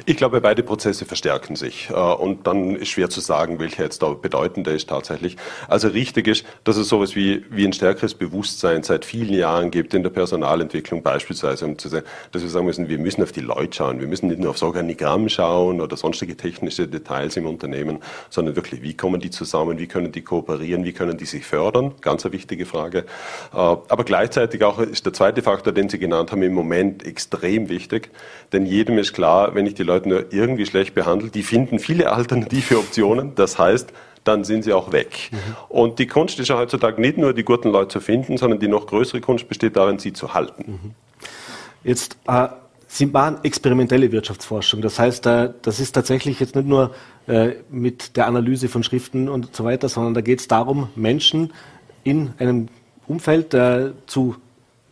Ich glaube, beide Prozesse verstärken sich äh, und dann ist schwer zu sagen, welcher jetzt da bedeutender ist tatsächlich. Also richtig ist, dass es sowas wie, wie ein stärkeres Bewusstsein seit vielen Jahren gibt in der Personalentwicklung beispielsweise, um zu sagen, dass wir sagen müssen, wir müssen auf die Leute schauen, wir müssen nicht nur aufs Organigramm schauen oder sonstige technische Details im Unternehmen, sondern wirklich, wie kommen die zusammen, wie können die kooperieren, wie können die sich fördern, ganz eine wichtige Frage. Frage. Äh, aber gleichzeitig auch ist der zweite Faktor, den Sie genannt haben, im Moment extrem wichtig. Denn jedem ist klar, wenn ich die Leute nur irgendwie schlecht behandle, die finden viele alternative Optionen. Das heißt, dann sind sie auch weg. Mhm. Und die Kunst ist ja heutzutage nicht nur, die guten Leute zu finden, sondern die noch größere Kunst besteht darin, sie zu halten. Mhm. Jetzt äh, Sie machen experimentelle Wirtschaftsforschung. Das heißt, äh, das ist tatsächlich jetzt nicht nur äh, mit der Analyse von Schriften und so weiter, sondern da geht es darum, Menschen in einem Umfeld äh, zu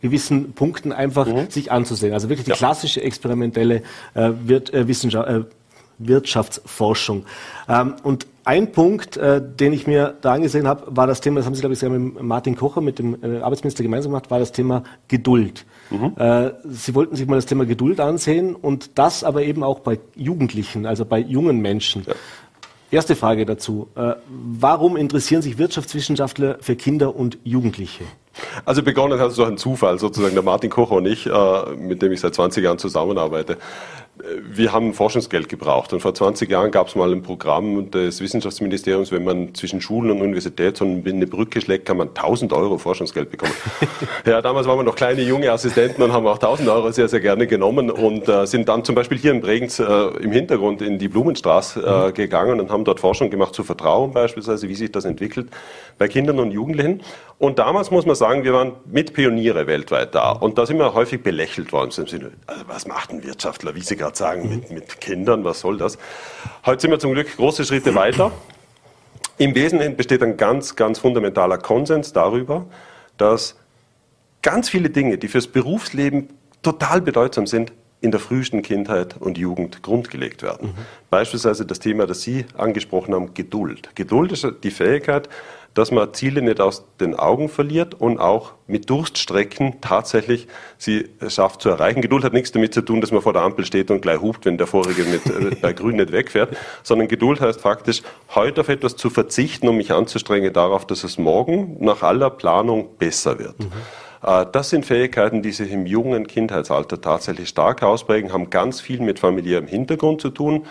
gewissen Punkten einfach mhm. sich anzusehen. Also wirklich die ja. klassische experimentelle äh, Wirt, äh, Wissenschaft, äh, Wirtschaftsforschung. Ähm, und ein Punkt, äh, den ich mir da angesehen habe, war das Thema, das haben Sie, glaube ich, mit Martin Kocher, mit dem äh, Arbeitsminister gemeinsam gemacht, war das Thema Geduld. Mhm. Äh, Sie wollten sich mal das Thema Geduld ansehen und das aber eben auch bei Jugendlichen, also bei jungen Menschen. Ja. Erste Frage dazu. Äh, warum interessieren sich Wirtschaftswissenschaftler für Kinder und Jugendliche? Also begonnen hat es durch einen Zufall, sozusagen der Martin Kocher und ich, äh, mit dem ich seit 20 Jahren zusammenarbeite wir haben Forschungsgeld gebraucht. Und vor 20 Jahren gab es mal ein Programm des Wissenschaftsministeriums, wenn man zwischen Schulen und Universität so eine Brücke schlägt, kann man 1000 Euro Forschungsgeld bekommen. ja, damals waren wir noch kleine junge Assistenten und haben auch 1000 Euro sehr, sehr gerne genommen und äh, sind dann zum Beispiel hier in Bregenz äh, im Hintergrund in die Blumenstraße äh, mhm. gegangen und haben dort Forschung gemacht zu Vertrauen beispielsweise, wie sich das entwickelt bei Kindern und Jugendlichen. Und damals muss man sagen, wir waren mit Pioniere weltweit da. Und da sind wir häufig belächelt worden. Im Sinne, also was macht ein Wirtschaftler, wie Sie gerade sagen, mit, mit Kindern, was soll das? Heute sind wir zum Glück große Schritte weiter. Im Wesentlichen besteht ein ganz, ganz fundamentaler Konsens darüber, dass ganz viele Dinge, die fürs Berufsleben total bedeutsam sind, in der frühesten Kindheit und Jugend grundgelegt werden. Mhm. Beispielsweise das Thema, das Sie angesprochen haben, Geduld. Geduld ist die Fähigkeit, dass man Ziele nicht aus den Augen verliert und auch mit Durststrecken tatsächlich sie schafft zu erreichen. Geduld hat nichts damit zu tun, dass man vor der Ampel steht und gleich hupt, wenn der vorige mit, äh, bei Grün nicht wegfährt, sondern Geduld heißt faktisch, heute auf etwas zu verzichten, um mich anzustrengen darauf, dass es morgen nach aller Planung besser wird. Mhm. Äh, das sind Fähigkeiten, die sich im jungen Kindheitsalter tatsächlich stark ausprägen, haben ganz viel mit familiärem Hintergrund zu tun.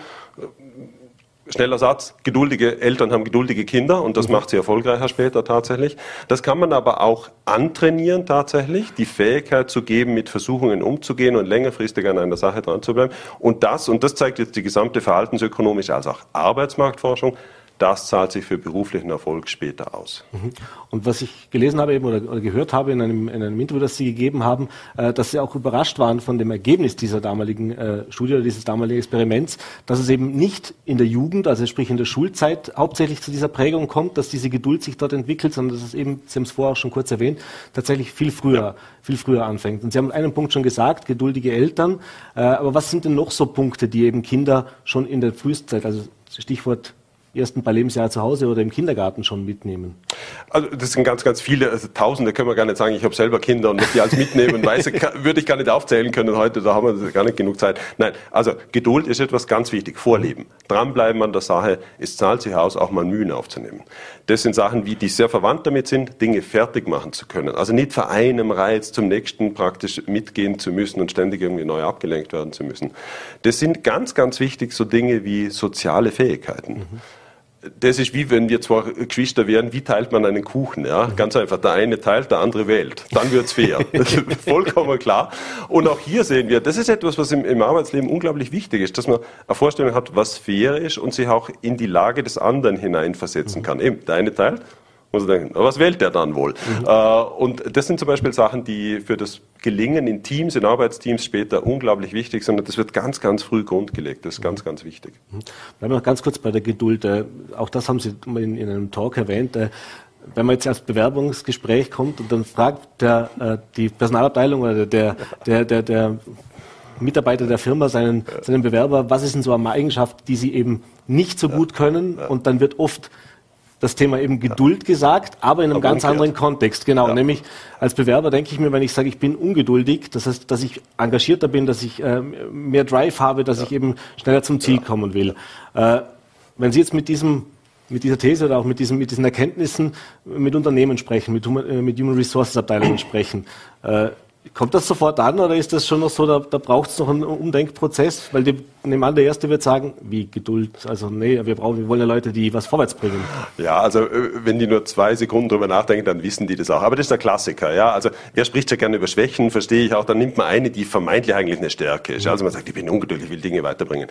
Schneller Satz, geduldige Eltern haben geduldige Kinder und das mhm. macht sie erfolgreicher später tatsächlich. Das kann man aber auch antrainieren tatsächlich, die Fähigkeit zu geben, mit Versuchungen umzugehen und längerfristig an einer Sache dran zu bleiben. Und das, und das zeigt jetzt die gesamte verhaltensökonomische als auch Arbeitsmarktforschung, das zahlt sich für beruflichen Erfolg später aus. Mhm. Und was ich gelesen habe eben oder, oder gehört habe in einem, in einem, Interview, das Sie gegeben haben, äh, dass Sie auch überrascht waren von dem Ergebnis dieser damaligen äh, Studie oder dieses damaligen Experiments, dass es eben nicht in der Jugend, also sprich in der Schulzeit, hauptsächlich zu dieser Prägung kommt, dass diese Geduld sich dort entwickelt, sondern dass es eben, Sie haben es vorher auch schon kurz erwähnt, tatsächlich viel früher, ja. viel früher anfängt. Und Sie haben einen Punkt schon gesagt, geduldige Eltern. Äh, aber was sind denn noch so Punkte, die eben Kinder schon in der frühesten Zeit, also Stichwort ersten paar Lebensjahre zu Hause oder im Kindergarten schon mitnehmen? Also das sind ganz, ganz viele, also Tausende können wir gar nicht sagen. Ich habe selber Kinder und muss die alles mitnehmen. Weiß, würde ich gar nicht aufzählen können heute, da haben wir gar nicht genug Zeit. Nein, also Geduld ist etwas ganz wichtig. Vorleben, dranbleiben an der Sache. Es zahlt sich aus, auch mal Mühen aufzunehmen. Das sind Sachen, wie die sehr verwandt damit sind, Dinge fertig machen zu können. Also nicht für einem Reiz zum nächsten praktisch mitgehen zu müssen und ständig irgendwie neu abgelenkt werden zu müssen. Das sind ganz, ganz wichtig so Dinge wie soziale Fähigkeiten. Mhm das ist wie wenn wir zwar Geschwister wären, wie teilt man einen Kuchen? Ja? Ganz einfach, der eine teilt, der andere wählt. Dann wird's fair. vollkommen klar. Und auch hier sehen wir, das ist etwas, was im, im, Arbeitsleben unglaublich wichtig ist, dass man eine Vorstellung hat, was fair ist und sich auch in die Lage des anderen hineinversetzen kann. Eben, der eine teilt, muss denken, was wählt der dann wohl? Mhm. Äh, und das sind zum Beispiel Sachen, die für das Gelingen in Teams, in Arbeitsteams später unglaublich wichtig sind. Und das wird ganz, ganz früh grundgelegt. Das ist ganz, ganz wichtig. Mhm. Bleiben wir noch ganz kurz bei der Geduld. Äh, auch das haben Sie in, in einem Talk erwähnt äh, wenn man jetzt als Bewerbungsgespräch kommt und dann fragt der, äh, die Personalabteilung oder der, der, der, der Mitarbeiter der Firma seinen, seinen Bewerber, was ist denn so eine Eigenschaft, die sie eben nicht so gut können? Und dann wird oft das Thema eben Geduld ja. gesagt, aber in einem aber ganz umgekehrt. anderen Kontext. Genau, ja. nämlich als Bewerber denke ich mir, wenn ich sage, ich bin ungeduldig, das heißt, dass ich engagierter bin, dass ich äh, mehr Drive habe, dass ja. ich eben schneller zum Ziel kommen will. Äh, wenn Sie jetzt mit diesem mit dieser These oder auch mit, diesem, mit diesen Erkenntnissen mit Unternehmen sprechen, mit, äh, mit Human Resources Abteilungen sprechen, äh, Kommt das sofort an oder ist das schon noch so, da, da braucht es noch einen Umdenkprozess? Weil die, nehmen an, der Erste wird sagen, wie Geduld, also nee, wir brauchen, wir wollen ja Leute, die was vorwärts bringen. Ja, also äh, wenn die nur zwei Sekunden drüber nachdenken, dann wissen die das auch. Aber das ist der Klassiker, ja. Also wer spricht ja gerne über Schwächen, verstehe ich auch, dann nimmt man eine, die vermeintlich eigentlich eine Stärke ist. Also man sagt, ich bin ungeduldig, ich will Dinge weiterbringen.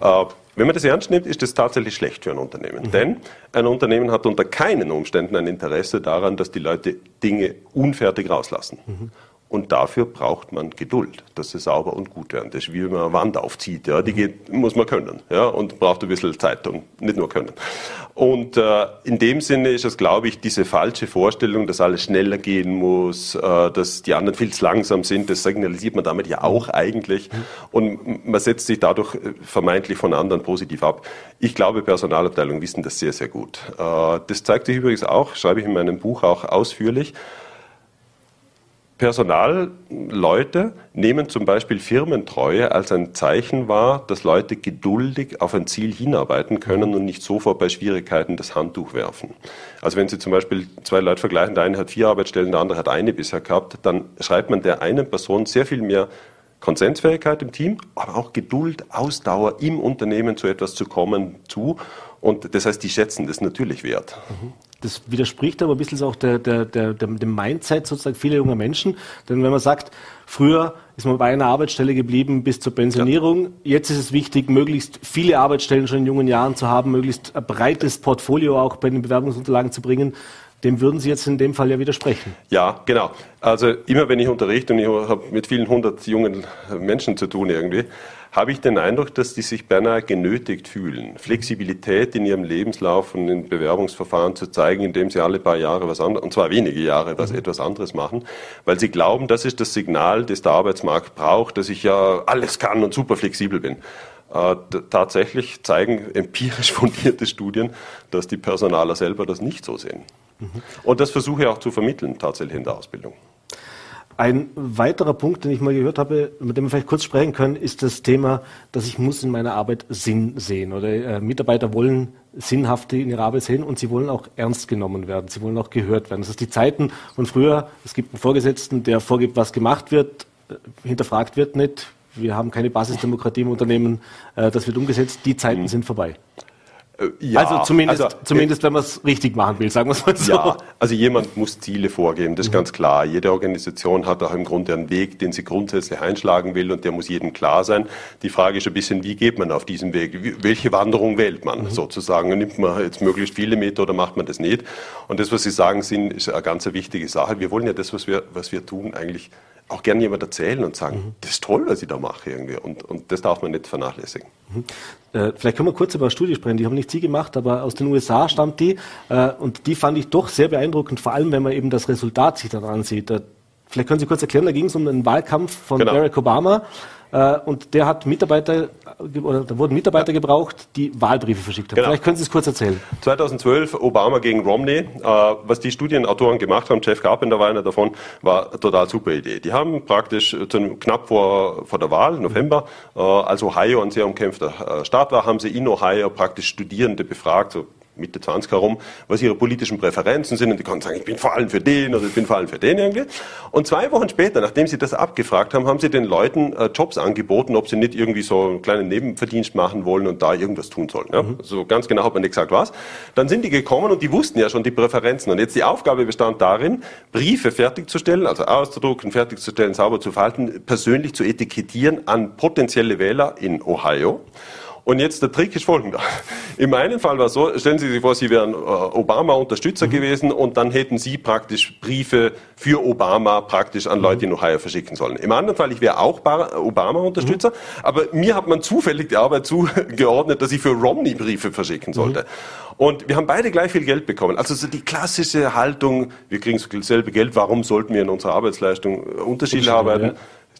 Äh, wenn man das ernst nimmt, ist das tatsächlich schlecht für ein Unternehmen. Mhm. Denn ein Unternehmen hat unter keinen Umständen ein Interesse daran, dass die Leute Dinge unfertig rauslassen. Mhm. Und dafür braucht man Geduld, dass sie sauber und gut werden. Das ist wie wenn man eine Wand aufzieht. Ja, die geht, muss man können. Ja, und braucht ein bisschen Zeit und nicht nur können. Und äh, in dem Sinne ist es, glaube ich, diese falsche Vorstellung, dass alles schneller gehen muss, äh, dass die anderen viel zu langsam sind. Das signalisiert man damit ja auch eigentlich. Und man setzt sich dadurch äh, vermeintlich von anderen positiv ab. Ich glaube, Personalabteilungen wissen das sehr, sehr gut. Äh, das zeigt sich übrigens auch, schreibe ich in meinem Buch auch ausführlich. Personalleute nehmen zum Beispiel Firmentreue als ein Zeichen wahr, dass Leute geduldig auf ein Ziel hinarbeiten können und nicht sofort bei Schwierigkeiten das Handtuch werfen. Also wenn Sie zum Beispiel zwei Leute vergleichen, der eine hat vier Arbeitsstellen, der andere hat eine bisher gehabt, dann schreibt man der einen Person sehr viel mehr Konsensfähigkeit im Team, aber auch Geduld, Ausdauer im Unternehmen zu etwas zu kommen zu. Und das heißt, die schätzen das natürlich wert. Mhm das widerspricht aber ein bisschen auch der, der, der, dem Mindset sozusagen vieler junger Menschen. Denn wenn man sagt, früher ist man bei einer Arbeitsstelle geblieben bis zur Pensionierung, ja. jetzt ist es wichtig, möglichst viele Arbeitsstellen schon in jungen Jahren zu haben, möglichst ein breites Portfolio auch bei den Bewerbungsunterlagen zu bringen. Dem würden Sie jetzt in dem Fall ja widersprechen. Ja, genau. Also immer wenn ich unterrichte und ich habe mit vielen hundert jungen Menschen zu tun irgendwie, habe ich den Eindruck, dass die sich beinahe genötigt fühlen, Flexibilität in ihrem Lebenslauf und in Bewerbungsverfahren zu zeigen, indem sie alle paar Jahre was anderes, und zwar wenige Jahre, was mhm. etwas anderes machen, weil sie glauben, das ist das Signal, das der Arbeitsmarkt braucht, dass ich ja alles kann und super flexibel bin. Äh, tatsächlich zeigen empirisch fundierte Studien, dass die Personaler selber das nicht so sehen. Mhm. Und das versuche ich auch zu vermitteln, tatsächlich in der Ausbildung. Ein weiterer Punkt, den ich mal gehört habe, mit dem wir vielleicht kurz sprechen können, ist das Thema, dass ich muss in meiner Arbeit Sinn sehen. Oder äh, Mitarbeiter wollen Sinnhafte in ihrer Arbeit sehen und sie wollen auch ernst genommen werden. Sie wollen auch gehört werden. Das ist die Zeiten von früher. Es gibt einen Vorgesetzten, der vorgibt, was gemacht wird, äh, hinterfragt wird nicht. Wir haben keine Basisdemokratie im Unternehmen. Äh, das wird umgesetzt. Die Zeiten mhm. sind vorbei. Äh, ja, also zumindest, also, zumindest wenn man es richtig machen will, sagen wir es mal so. Ja, also jemand muss Ziele vorgeben, das ist mhm. ganz klar. Jede Organisation hat auch im Grunde einen Weg, den sie grundsätzlich einschlagen will und der muss jedem klar sein. Die Frage ist ein bisschen, wie geht man auf diesen Weg? Welche Wanderung wählt man mhm. sozusagen? Nimmt man jetzt möglichst viele Meter oder macht man das nicht? Und das, was Sie sagen, sind, ist eine ganz wichtige Sache. Wir wollen ja das, was wir, was wir tun, eigentlich auch gerne jemand erzählen und sagen, mhm. das ist toll, was ich da mache irgendwie. Und, und das darf man nicht vernachlässigen. Mhm. Äh, vielleicht können wir kurz über eine Studie sprechen. Die haben nicht Sie gemacht, aber aus den USA stammt die. Äh, und die fand ich doch sehr beeindruckend, vor allem wenn man eben das Resultat sich dann ansieht. vielleicht können Sie kurz erklären, da ging es um den Wahlkampf von genau. Barack Obama. Äh, und der hat Mitarbeiter, oder da wurden Mitarbeiter gebraucht, die Wahlbriefe verschickt haben. Genau. Vielleicht können Sie es kurz erzählen. 2012 Obama gegen Romney. Äh, was die Studienautoren gemacht haben, Jeff Carpenter war einer davon, war eine total super Idee. Die haben praktisch knapp vor, vor der Wahl, November, äh, als Ohio ein sehr umkämpfter Staat war, haben sie in Ohio praktisch Studierende befragt, so Mitte 20 herum, was ihre politischen Präferenzen sind und die konnten sagen, ich bin vor allem für den oder ich bin vor allem für den irgendwie. Und zwei Wochen später, nachdem sie das abgefragt haben, haben sie den Leuten äh, Jobs angeboten, ob sie nicht irgendwie so einen kleinen Nebenverdienst machen wollen und da irgendwas tun sollen. Ja? Mhm. So ganz genau hat man nicht gesagt was. Dann sind die gekommen und die wussten ja schon die Präferenzen. Und jetzt die Aufgabe bestand darin, Briefe fertigzustellen, also auszudrucken, fertigzustellen, sauber zu verhalten, persönlich zu etikettieren an potenzielle Wähler in Ohio. Und jetzt der Trick ist folgender. Im einen Fall war es so, stellen Sie sich vor, Sie wären äh, Obama-Unterstützer mhm. gewesen und dann hätten Sie praktisch Briefe für Obama praktisch an Leute in Ohio verschicken sollen. Im anderen Fall, ich wäre auch Obama-Unterstützer, mhm. aber mir hat man zufällig die Arbeit zugeordnet, dass ich für Romney Briefe verschicken sollte. Mhm. Und wir haben beide gleich viel Geld bekommen. Also so die klassische Haltung, wir kriegen dasselbe Geld, warum sollten wir in unserer Arbeitsleistung Unterschiede arbeiten? Ja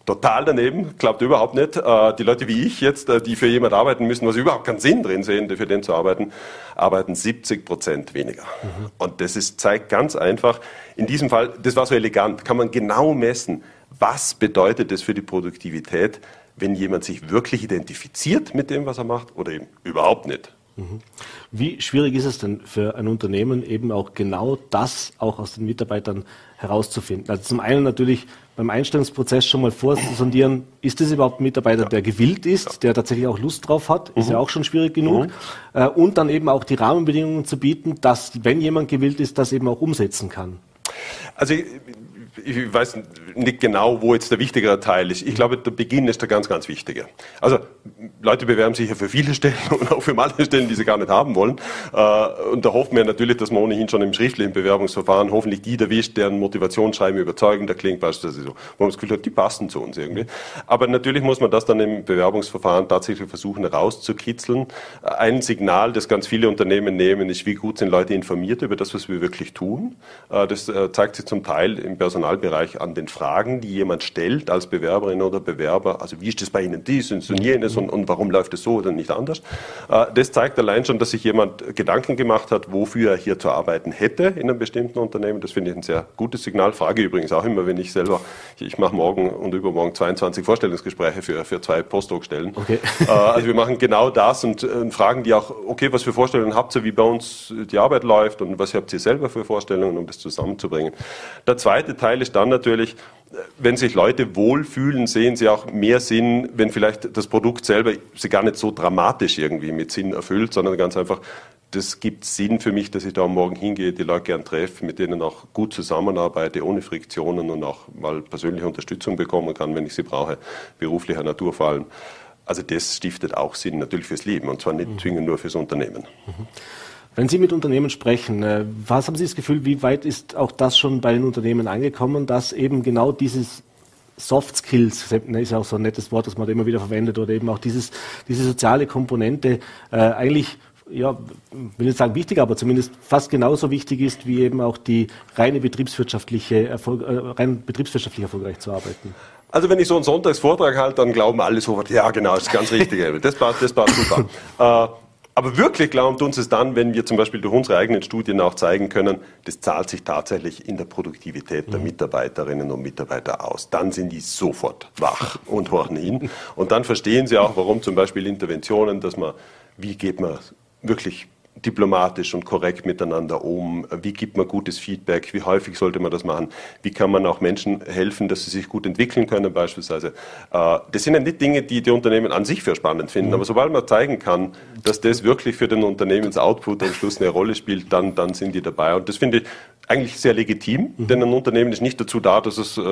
total daneben, klappt überhaupt nicht. Äh, die Leute wie ich jetzt, äh, die für jemand arbeiten müssen, was überhaupt keinen Sinn drin sehen, für den zu arbeiten, arbeiten 70 Prozent weniger. Mhm. Und das ist, zeigt ganz einfach, in diesem Fall, das war so elegant, kann man genau messen, was bedeutet das für die Produktivität, wenn jemand sich wirklich identifiziert mit dem, was er macht, oder eben überhaupt nicht. Mhm. Wie schwierig ist es denn für ein Unternehmen eben auch genau das auch aus den Mitarbeitern herauszufinden? Also zum einen natürlich beim Einstellungsprozess schon mal vorsondieren, ist es überhaupt ein Mitarbeiter, ja. der gewillt ist, ja. der tatsächlich auch Lust drauf hat, mhm. ist ja auch schon schwierig genug. Mhm. Äh, und dann eben auch die Rahmenbedingungen zu bieten, dass, wenn jemand gewillt ist, das eben auch umsetzen kann. Also ich weiß nicht genau, wo jetzt der wichtigere Teil ist. Ich glaube, der Beginn ist der ganz, ganz wichtige. Also Leute bewerben sich ja für viele Stellen und auch für manche Stellen, die sie gar nicht haben wollen. Äh, und da hoffen wir natürlich, dass man ohnehin schon im schriftlichen Bewerbungsverfahren hoffentlich die erwischt, deren Motivationsschreiben überzeugender klingt, beispielsweise so, wo man das Gefühl hat, die passen zu uns irgendwie. Aber natürlich muss man das dann im Bewerbungsverfahren tatsächlich versuchen herauszukitzeln. Ein Signal, das ganz viele Unternehmen nehmen, ist, wie gut sind Leute informiert über das, was wir wirklich tun. Äh, das äh, zeigt sich zum Teil im Personalbereich an den Fragen, die jemand stellt als Bewerberin oder Bewerber. Also wie ist das bei Ihnen dies und jenes und, und warum läuft es so oder nicht anders? Äh, das zeigt allein schon, dass sich jemand Gedanken gemacht hat, wofür er hier zu arbeiten hätte in einem bestimmten Unternehmen. Das finde ich ein sehr gutes Signal. Frage übrigens auch immer, wenn ich selber, ich mache morgen und übermorgen 22 Vorstellungsgespräche für, für zwei Postdoc-Stellen. Okay. Äh, also wir machen genau das und, und fragen die auch, okay, was für Vorstellungen habt ihr, wie bei uns die Arbeit läuft und was habt ihr selber für Vorstellungen, um das zusammenzubringen. Der zweite Teil ist dann natürlich, wenn sich Leute wohlfühlen, sehen sie auch mehr Sinn, wenn vielleicht das Produkt selber sie gar nicht so dramatisch irgendwie mit Sinn erfüllt, sondern ganz einfach, das gibt Sinn für mich, dass ich da am Morgen hingehe, die Leute gern treffe, mit denen auch gut zusammenarbeite, ohne Friktionen und auch mal persönliche Unterstützung bekommen kann, wenn ich sie brauche, beruflicher Natur vor allem. Also das stiftet auch Sinn natürlich fürs Leben und zwar nicht mhm. zwingend nur fürs Unternehmen. Mhm. Wenn Sie mit Unternehmen sprechen, äh, was haben Sie das Gefühl, wie weit ist auch das schon bei den Unternehmen angekommen, dass eben genau dieses Soft Skills, ist ja auch so ein nettes Wort, das man immer wieder verwendet, oder eben auch dieses, diese soziale Komponente äh, eigentlich ja, will nicht sagen wichtig, aber zumindest fast genauso wichtig ist, wie eben auch die reine betriebswirtschaftliche Erfolg, äh, rein betriebswirtschaftlich erfolgreich zu arbeiten. Also wenn ich so einen Sonntagsvortrag halte, dann glauben alle sofort, ja genau, das ist ganz richtig, das passt, das passt super. äh, aber wirklich glauben tun sie es dann, wenn wir zum Beispiel durch unsere eigenen Studien auch zeigen können, das zahlt sich tatsächlich in der Produktivität der mhm. Mitarbeiterinnen und Mitarbeiter aus. Dann sind die sofort wach und horchen hin. Und dann verstehen sie auch, warum zum Beispiel Interventionen, dass man, wie geht man wirklich diplomatisch und korrekt miteinander um? Wie gibt man gutes Feedback? Wie häufig sollte man das machen? Wie kann man auch Menschen helfen, dass sie sich gut entwickeln können beispielsweise? Äh, das sind ja nicht Dinge, die die Unternehmen an sich für spannend finden, mhm. aber sobald man zeigen kann, dass das wirklich für den Unternehmensoutput am Schluss eine Rolle spielt, dann, dann sind die dabei. Und das finde ich eigentlich sehr legitim, mhm. denn ein Unternehmen ist nicht dazu da, dass es äh,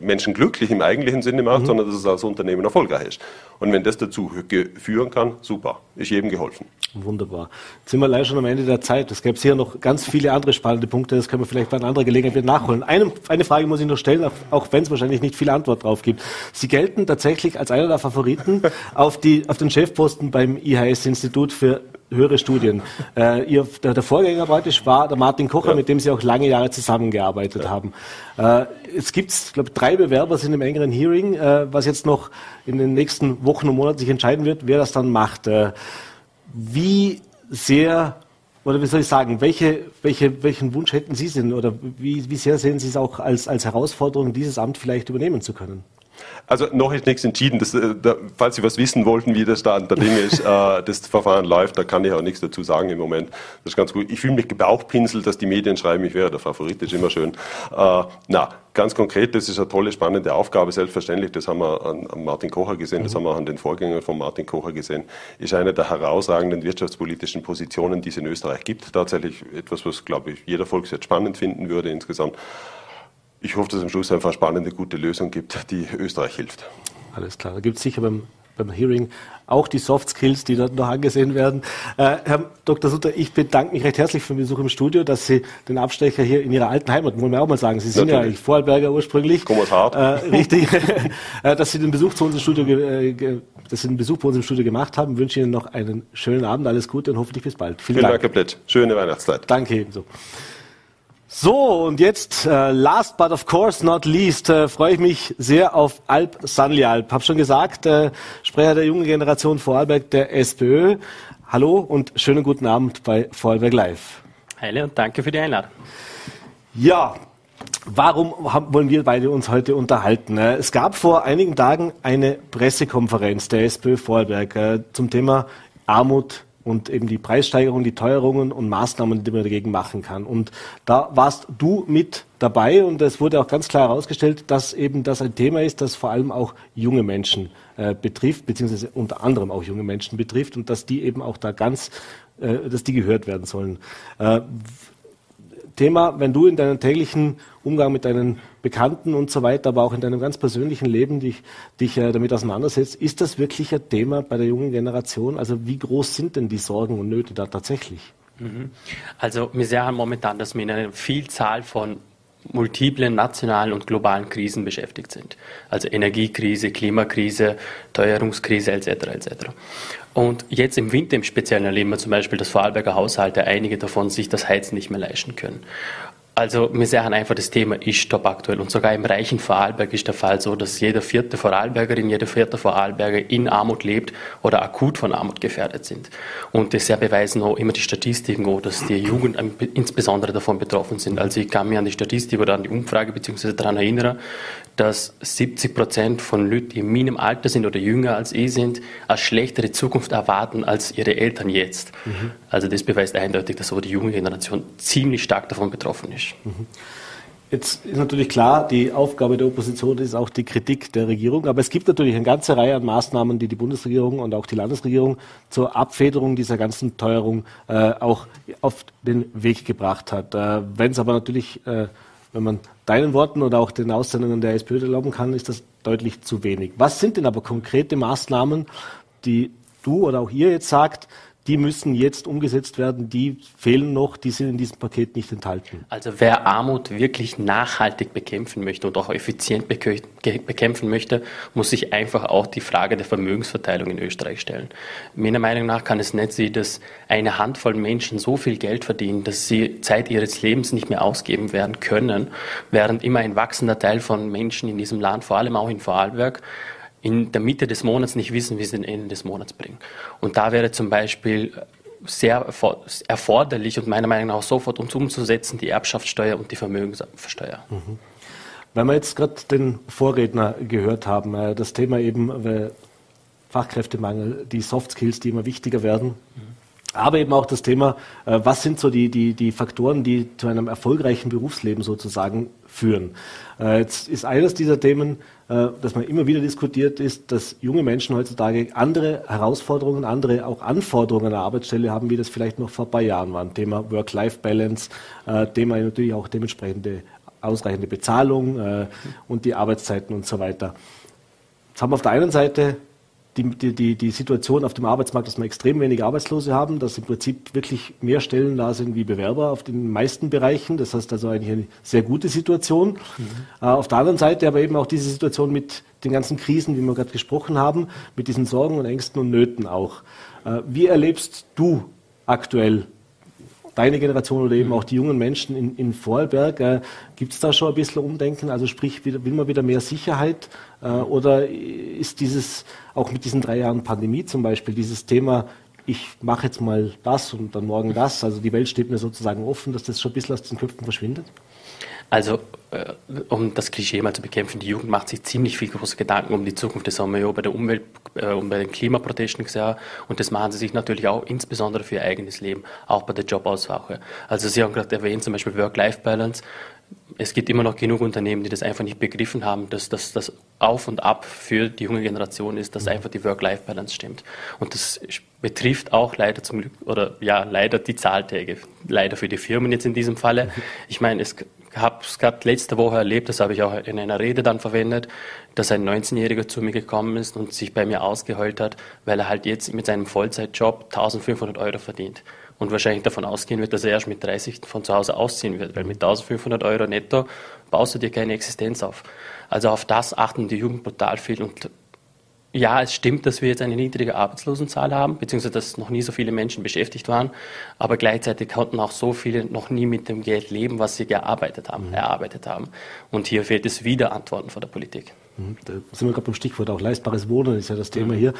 Menschen glücklich im eigentlichen Sinne macht, mhm. sondern dass es als Unternehmen erfolgreich ist. Und wenn das dazu führen kann, super, ist jedem geholfen. Wunderbar. Jetzt sind wir leider schon am Ende der Zeit. Es gäbe hier noch ganz viele andere spannende Punkte, das können wir vielleicht bei einer anderen Gelegenheit wieder nachholen. Eine, eine Frage muss ich noch stellen, auch, wenn es wahrscheinlich nicht viel Antwort drauf gibt. Sie gelten tatsächlich als einer der Favoriten auf, die, auf den Chefposten beim IHS-Institut für höhere Studien. Äh, ihr, der, der, Vorgänger praktisch war der Martin Kocher, ja. mit dem Sie auch lange Jahre zusammengearbeitet ja. haben. Äh, es gibt, glaube drei Bewerber sind im engeren Hearing, äh, was jetzt noch in den nächsten Wochen und Monaten sich entscheiden wird, wer das dann macht. Äh, wie sehr oder wie soll ich sagen, welche, welche, welchen Wunsch hätten Sie denn oder wie, wie sehr sehen Sie es auch als, als Herausforderung, dieses Amt vielleicht übernehmen zu können? Also noch ist nichts entschieden. Das, äh, da, falls Sie was wissen wollten, wie der Stand der Dinge ist, äh, das Verfahren läuft, da kann ich auch nichts dazu sagen im Moment. Das ist ganz gut. Ich fühle mich gebauchpinselt, dass die Medien schreiben, ich wäre der Favorit, das ist immer schön. Äh, na, ganz konkret, das ist eine tolle, spannende Aufgabe, selbstverständlich. Das haben wir an, an Martin Kocher gesehen, das mhm. haben wir an den Vorgängern von Martin Kocher gesehen. Ist eine der herausragenden wirtschaftspolitischen Positionen, die es in Österreich gibt. Tatsächlich etwas, was, glaube ich, jeder Volkswirt spannend finden würde insgesamt ich hoffe, dass es am Schluss einfach eine spannende, gute Lösung gibt, die Österreich hilft. Alles klar. Da gibt es sicher beim, beim Hearing auch die Soft Skills, die dort noch angesehen werden. Äh, Herr Dr. Sutter, ich bedanke mich recht herzlich für den Besuch im Studio, dass Sie den Abstecher hier in Ihrer alten Heimat, wollen wir auch mal sagen, Sie sind Natürlich. ja eigentlich Vorarlberger ursprünglich. Thomas Hart. Äh, richtig. Äh, dass Sie den Besuch zu uns im Studio, äh, dass Sie den Besuch bei uns im Studio gemacht haben. Ich wünsche Ihnen noch einen schönen Abend, alles Gute und hoffentlich bis bald. Vielen, Vielen Dank. Dank, Herr Pletsch. Schöne Weihnachtszeit. Danke ebenso. So, und jetzt, äh, last but of course not least, äh, freue ich mich sehr auf Alp Sanlialp. Hab schon gesagt, äh, Sprecher der jungen Generation Vorarlberg der SPÖ. Hallo und schönen guten Abend bei Vorarlberg Live. Heile und danke für die Einladung. Ja, Warum haben, wollen wir beide uns heute unterhalten? Äh, es gab vor einigen Tagen eine Pressekonferenz der SPÖ Vorarlberg äh, zum Thema Armut und eben die Preissteigerung, die Teuerungen und Maßnahmen, die man dagegen machen kann. Und da warst du mit dabei und es wurde auch ganz klar herausgestellt, dass eben das ein Thema ist, das vor allem auch junge Menschen äh, betrifft, beziehungsweise unter anderem auch junge Menschen betrifft und dass die eben auch da ganz, äh, dass die gehört werden sollen. Äh, Thema, wenn du in deinem täglichen Umgang mit deinen Bekannten und so weiter, aber auch in deinem ganz persönlichen Leben dich, dich äh, damit auseinandersetzt, ist das wirklich ein Thema bei der jungen Generation? Also wie groß sind denn die Sorgen und Nöte da tatsächlich? Mhm. Also wir sehen momentan, dass wir in einer Vielzahl von multiplen nationalen und globalen Krisen beschäftigt sind. Also Energiekrise, Klimakrise, Teuerungskrise etc. etc. Und jetzt im Winter im Speziellen erleben wir zum Beispiel, dass Vorarlberger Haushalte, einige davon sich das Heizen nicht mehr leisten können. Also wir sagen einfach, das Thema ist top aktuell. Und sogar im reichen Vorarlberg ist der Fall so, dass jeder vierte Vorarlbergerin, jeder vierte Vorarlberger in Armut lebt oder akut von Armut gefährdet sind. Und das beweisen auch immer die Statistiken, auch, dass die Jugend insbesondere davon betroffen sind. Also ich kann mich an die Statistik oder an die Umfrage beziehungsweise daran erinnern, dass 70 Prozent von Leuten, die in meinem Alter sind oder jünger als ich sind, eine schlechtere Zukunft erwarten als ihre Eltern jetzt. Mhm. Also das beweist eindeutig, dass so die junge Generation ziemlich stark davon betroffen ist. Mhm. Jetzt ist natürlich klar, die Aufgabe der Opposition ist auch die Kritik der Regierung. Aber es gibt natürlich eine ganze Reihe an Maßnahmen, die die Bundesregierung und auch die Landesregierung zur Abfederung dieser ganzen Teuerung äh, auch auf den Weg gebracht hat. Äh, Wenn es aber natürlich äh, wenn man deinen Worten oder auch den Aussendungen der SPÖ erlauben kann, ist das deutlich zu wenig. Was sind denn aber konkrete Maßnahmen, die du oder auch ihr jetzt sagt, die müssen jetzt umgesetzt werden, die fehlen noch, die sind in diesem Paket nicht enthalten. Also wer Armut wirklich nachhaltig bekämpfen möchte und auch effizient bekämpfen möchte, muss sich einfach auch die Frage der Vermögensverteilung in Österreich stellen. Meiner Meinung nach kann es nicht sein, dass eine Handvoll Menschen so viel Geld verdienen, dass sie Zeit ihres Lebens nicht mehr ausgeben werden können, während immer ein wachsender Teil von Menschen in diesem Land, vor allem auch in Vorarlberg, in der Mitte des Monats nicht wissen, wie sie den Ende des Monats bringen. Und da wäre zum Beispiel sehr erforderlich und meiner Meinung nach auch sofort uns umzusetzen die Erbschaftssteuer und die Vermögenssteuer. Mhm. Wenn wir jetzt gerade den Vorredner gehört haben, äh, das Thema eben äh, Fachkräftemangel, die Soft Skills, die immer wichtiger werden, mhm. aber eben auch das Thema, äh, was sind so die, die, die Faktoren, die zu einem erfolgreichen Berufsleben sozusagen führen. Jetzt ist eines dieser Themen äh, dass man immer wieder diskutiert, ist, dass junge Menschen heutzutage andere Herausforderungen, andere auch Anforderungen an der Arbeitsstelle haben, wie das vielleicht noch vor ein paar Jahren war. Thema Work-Life-Balance, äh, Thema natürlich auch dementsprechende ausreichende Bezahlung äh, und die Arbeitszeiten und so weiter. Jetzt haben wir auf der einen Seite die, die, die Situation auf dem Arbeitsmarkt, dass wir extrem wenig Arbeitslose haben, dass im Prinzip wirklich mehr Stellen da sind wie Bewerber auf den meisten Bereichen. Das heißt also eigentlich eine sehr gute Situation. Mhm. Äh, auf der anderen Seite aber eben auch diese Situation mit den ganzen Krisen, wie wir gerade gesprochen haben, mit diesen Sorgen und Ängsten und Nöten auch. Äh, wie erlebst du aktuell deine Generation oder eben auch die jungen Menschen in, in Vorarlberg. Äh, Gibt es da schon ein bisschen Umdenken? Also sprich, will man wieder mehr Sicherheit? Äh, oder ist dieses, auch mit diesen drei Jahren Pandemie zum Beispiel, dieses Thema, ich mache jetzt mal das und dann morgen das, also die Welt steht mir sozusagen offen, dass das schon ein bisschen aus den Köpfen verschwindet? Also, äh, um das Klischee mal zu bekämpfen, die Jugend macht sich ziemlich viel große Gedanken um die Zukunft. Das haben wir ja bei der Umwelt äh, und bei den Klimaprotesten gesehen. Und das machen sie sich natürlich auch insbesondere für ihr eigenes Leben, auch bei der Jobauswahl. Also, Sie haben gerade erwähnt, zum Beispiel Work-Life-Balance. Es gibt immer noch genug Unternehmen, die das einfach nicht begriffen haben, dass das Auf und Ab für die junge Generation ist, dass einfach die Work-Life-Balance stimmt. Und das betrifft auch leider zum Glück, oder ja, leider die Zahltäge. Leider für die Firmen jetzt in diesem Falle. Ich meine, es habe es gerade letzte Woche erlebt, das habe ich auch in einer Rede dann verwendet, dass ein 19-Jähriger zu mir gekommen ist und sich bei mir ausgeheult hat, weil er halt jetzt mit seinem Vollzeitjob 1500 Euro verdient und wahrscheinlich davon ausgehen wird, dass er erst mit 30 von zu Hause ausziehen wird, weil mit 1500 Euro netto baust du dir keine Existenz auf. Also auf das achten die Jugend brutal viel und ja, es stimmt, dass wir jetzt eine niedrige Arbeitslosenzahl haben, beziehungsweise dass noch nie so viele Menschen beschäftigt waren, aber gleichzeitig konnten auch so viele noch nie mit dem Geld leben, was sie gearbeitet haben, mhm. erarbeitet haben. Und hier fehlt es wieder Antworten von der Politik. Mhm. Da sind wir gerade beim Stichwort auch leistbares Wohnen ist ja das Thema hier.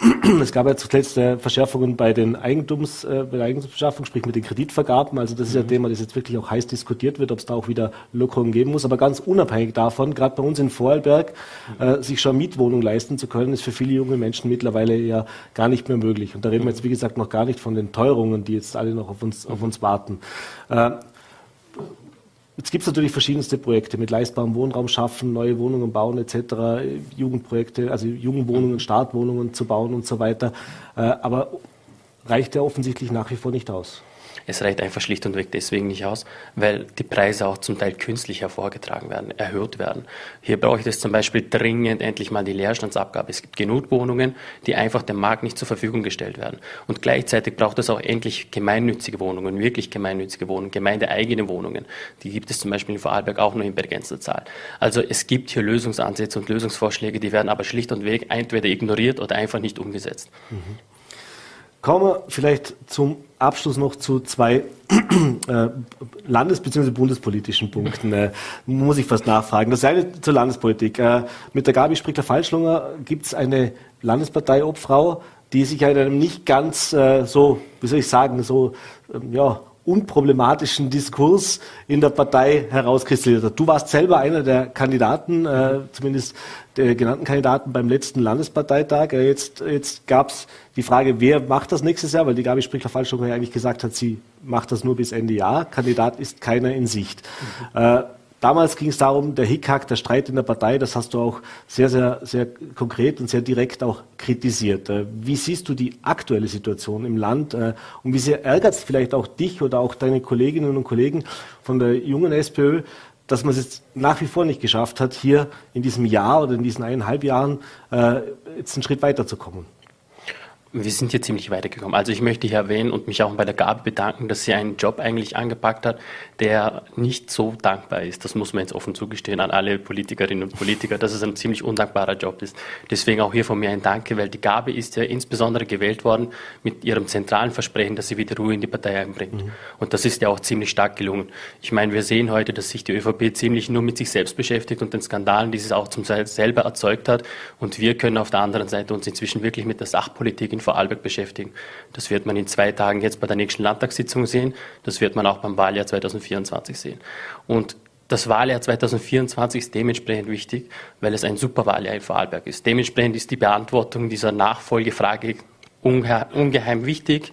Es gab ja zuletzt äh, Verschärfungen bei den Eigentums, äh, bei der Eigentumsbeschaffung, sprich mit den Kreditvergaben. Also das ist ja ein mhm. Thema, das jetzt wirklich auch heiß diskutiert wird, ob es da auch wieder Lockerungen geben muss. Aber ganz unabhängig davon, gerade bei uns in Vorarlberg, äh, sich schon Mietwohnung leisten zu können, ist für viele junge Menschen mittlerweile ja gar nicht mehr möglich. Und da reden wir jetzt, wie gesagt, noch gar nicht von den Teuerungen, die jetzt alle noch auf uns, auf uns warten. Jetzt gibt es natürlich verschiedenste Projekte mit leistbarem Wohnraum schaffen, neue Wohnungen bauen etc., Jugendprojekte, also Jugendwohnungen, Startwohnungen zu bauen und so weiter. Äh, aber reicht ja offensichtlich nach wie vor nicht aus. Es reicht einfach schlicht und weg deswegen nicht aus, weil die Preise auch zum Teil künstlich hervorgetragen werden, erhöht werden. Hier brauche ich zum Beispiel dringend endlich mal die Leerstandsabgabe. Es gibt genug Wohnungen, die einfach dem Markt nicht zur Verfügung gestellt werden. Und gleichzeitig braucht es auch endlich gemeinnützige Wohnungen, wirklich gemeinnützige Wohnungen, gemeindeeigene Wohnungen. Die gibt es zum Beispiel in Vorarlberg auch nur in begrenzter Zahl. Also es gibt hier Lösungsansätze und Lösungsvorschläge, die werden aber schlicht und weg entweder ignoriert oder einfach nicht umgesetzt. Mhm. Kommen wir vielleicht zum Abschluss noch zu zwei äh, landes- bzw. bundespolitischen Punkten. Äh, muss ich fast nachfragen. Das eine zur Landespolitik. Äh, mit der Gabi Sprickler-Falschlunger gibt es eine Landesparteiobfrau, die sich in einem nicht ganz äh, so, wie soll ich sagen, so ähm, ja, unproblematischen Diskurs in der Partei herauskristallisiert hat. Du warst selber einer der Kandidaten, äh, zumindest der genannten Kandidaten beim letzten Landesparteitag. Äh, jetzt jetzt gab es die Frage, wer macht das nächstes Jahr, weil die Gabi Sprichler-Falschung ja eigentlich gesagt hat, sie macht das nur bis Ende Jahr. Kandidat ist keiner in Sicht. Mhm. Äh, Damals ging es darum, der Hickhack, der Streit in der Partei, das hast du auch sehr, sehr, sehr konkret und sehr direkt auch kritisiert. Äh, wie siehst du die aktuelle Situation im Land äh, und wie sehr ärgert es vielleicht auch dich oder auch deine Kolleginnen und Kollegen von der jungen SPÖ, dass man es jetzt nach wie vor nicht geschafft hat, hier in diesem Jahr oder in diesen eineinhalb Jahren äh, jetzt einen Schritt weiterzukommen? Wir sind hier ziemlich weitergekommen. Also ich möchte hier erwähnen und mich auch bei der Gabe bedanken, dass sie einen Job eigentlich angepackt hat, der nicht so dankbar ist. Das muss man jetzt offen zugestehen an alle Politikerinnen und Politiker, dass es ein ziemlich undankbarer Job ist. Deswegen auch hier von mir ein Danke, weil die Gabe ist ja insbesondere gewählt worden mit ihrem zentralen Versprechen, dass sie wieder Ruhe in die Partei einbringt. Mhm. Und das ist ja auch ziemlich stark gelungen. Ich meine, wir sehen heute, dass sich die ÖVP ziemlich nur mit sich selbst beschäftigt und den Skandalen, die sie auch zum Teil selber erzeugt hat. Und wir können auf der anderen Seite uns inzwischen wirklich mit der Sachpolitik in Vorarlberg beschäftigen. Das wird man in zwei Tagen jetzt bei der nächsten Landtagssitzung sehen. Das wird man auch beim Wahljahr 2024 sehen. Und das Wahljahr 2024 ist dementsprechend wichtig, weil es ein Superwahljahr in Vorarlberg ist. Dementsprechend ist die Beantwortung dieser Nachfolgefrage ungeheim wichtig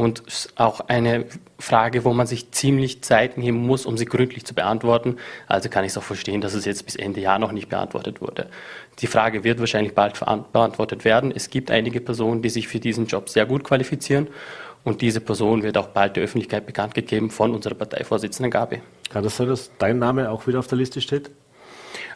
und auch eine Frage, wo man sich ziemlich Zeit nehmen muss, um sie gründlich zu beantworten. Also kann ich es auch verstehen, dass es jetzt bis Ende Jahr noch nicht beantwortet wurde. Die Frage wird wahrscheinlich bald beantwortet werden. Es gibt einige Personen, die sich für diesen Job sehr gut qualifizieren und diese Person wird auch bald der Öffentlichkeit bekannt gegeben von unserer Parteivorsitzenden Gabi. Kann das sein, dass dein Name auch wieder auf der Liste steht?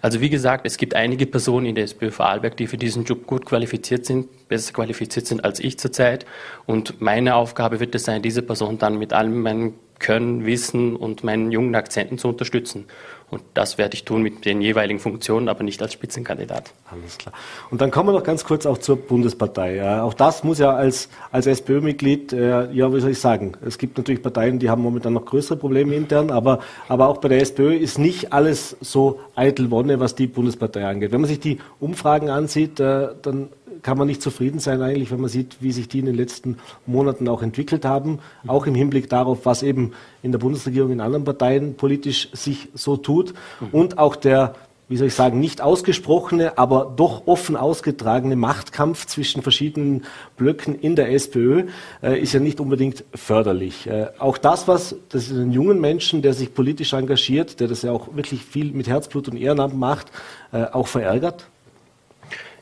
Also wie gesagt, es gibt einige Personen in der SPÖ Vorarlberg, die für diesen Job gut qualifiziert sind, besser qualifiziert sind als ich zurzeit. Und meine Aufgabe wird es sein, diese Person dann mit allem meinem Können, Wissen und meinen jungen Akzenten zu unterstützen. Und das werde ich tun mit den jeweiligen Funktionen, aber nicht als Spitzenkandidat. Alles klar. Und dann kommen wir noch ganz kurz auch zur Bundespartei. Ja, auch das muss ja als, als SPÖ-Mitglied, äh, ja, wie soll ich sagen, es gibt natürlich Parteien, die haben momentan noch größere Probleme intern, aber, aber auch bei der SPÖ ist nicht alles so eitel Wonne, was die Bundespartei angeht. Wenn man sich die Umfragen ansieht, äh, dann kann man nicht zufrieden sein eigentlich, wenn man sieht, wie sich die in den letzten Monaten auch entwickelt haben, auch im Hinblick darauf, was eben in der Bundesregierung, in anderen Parteien politisch sich so tut. Und auch der wie soll ich sagen, nicht ausgesprochene, aber doch offen ausgetragene Machtkampf zwischen verschiedenen Blöcken in der SPÖ äh, ist ja nicht unbedingt förderlich. Äh, auch das, was das ist ein jungen Menschen, der sich politisch engagiert, der das ja auch wirklich viel mit Herzblut und Ehrenamt macht, äh, auch verärgert?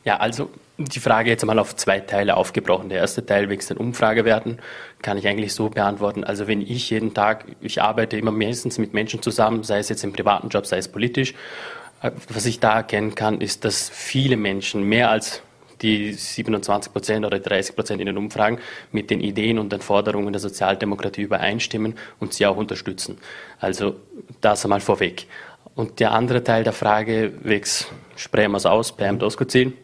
Ja, also die Frage jetzt mal auf zwei Teile aufgebrochen. Der erste Teil wegen den Umfragewerten kann ich eigentlich so beantworten. Also wenn ich jeden Tag, ich arbeite immer meistens mit Menschen zusammen, sei es jetzt im privaten Job, sei es politisch, was ich da erkennen kann, ist, dass viele Menschen mehr als die 27 Prozent oder 30 Prozent in den Umfragen mit den Ideen und den Forderungen der Sozialdemokratie übereinstimmen und sie auch unterstützen. Also das einmal vorweg. Und der andere Teil der Frage, wegs sprechen wir es aus, bleiben ausgezogen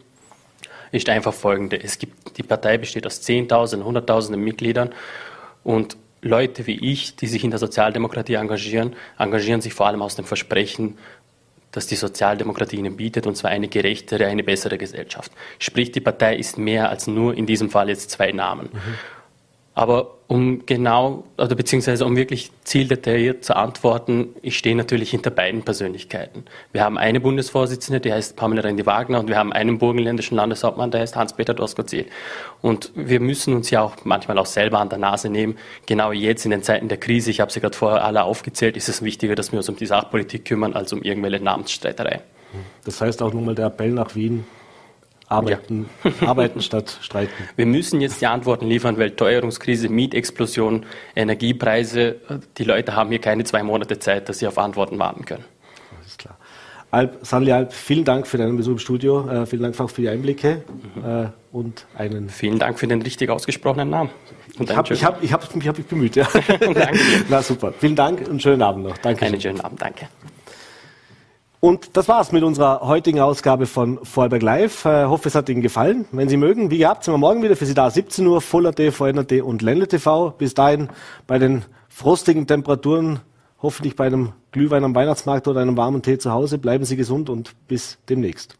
ist einfach folgende. Es gibt, die Partei besteht aus Zehntausenden, Hunderttausenden Mitgliedern und Leute wie ich, die sich in der Sozialdemokratie engagieren, engagieren sich vor allem aus dem Versprechen, das die Sozialdemokratie ihnen bietet, und zwar eine gerechtere, eine bessere Gesellschaft. Sprich, die Partei ist mehr als nur in diesem Fall jetzt zwei Namen. Mhm. Aber um genau, oder beziehungsweise um wirklich zieldetailliert zu antworten, ich stehe natürlich hinter beiden Persönlichkeiten. Wir haben eine Bundesvorsitzende, die heißt Pamela Rendi-Wagner, und wir haben einen burgenländischen Landeshauptmann, der heißt Hans-Peter Doskozil. Und wir müssen uns ja auch manchmal auch selber an der Nase nehmen. Genau jetzt in den Zeiten der Krise, ich habe sie gerade vorher alle aufgezählt, ist es wichtiger, dass wir uns um die Sachpolitik kümmern, als um irgendwelche Namensstreiterei. Das heißt auch nun mal der Appell nach Wien, Arbeiten, ja. arbeiten statt streiten. Wir müssen jetzt die Antworten liefern, weil Teuerungskrise, Mietexplosion, Energiepreise, die Leute haben hier keine zwei Monate Zeit, dass sie auf Antworten warten können. Alles klar. Alp, Sanli Alp, vielen Dank für deinen Besuch im Studio, äh, vielen Dank auch für die Einblicke mhm. äh, und einen... Vielen Dank für den richtig ausgesprochenen Namen. Und ich habe ich hab, ich hab, mich, hab mich bemüht. Ja. Danke. Na super, vielen Dank und schönen Abend noch. Danke. Einen schönen Abend, danke. Und das war's mit unserer heutigen Ausgabe von Vorarlberg Live. Ich äh, hoffe, es hat Ihnen gefallen. Wenn Sie mögen, wie gehabt, sind wir morgen wieder für Sie da. 17 Uhr, Voll.at, VNRT und Ländle TV. Bis dahin bei den frostigen Temperaturen, hoffentlich bei einem Glühwein am Weihnachtsmarkt oder einem warmen Tee zu Hause. Bleiben Sie gesund und bis demnächst.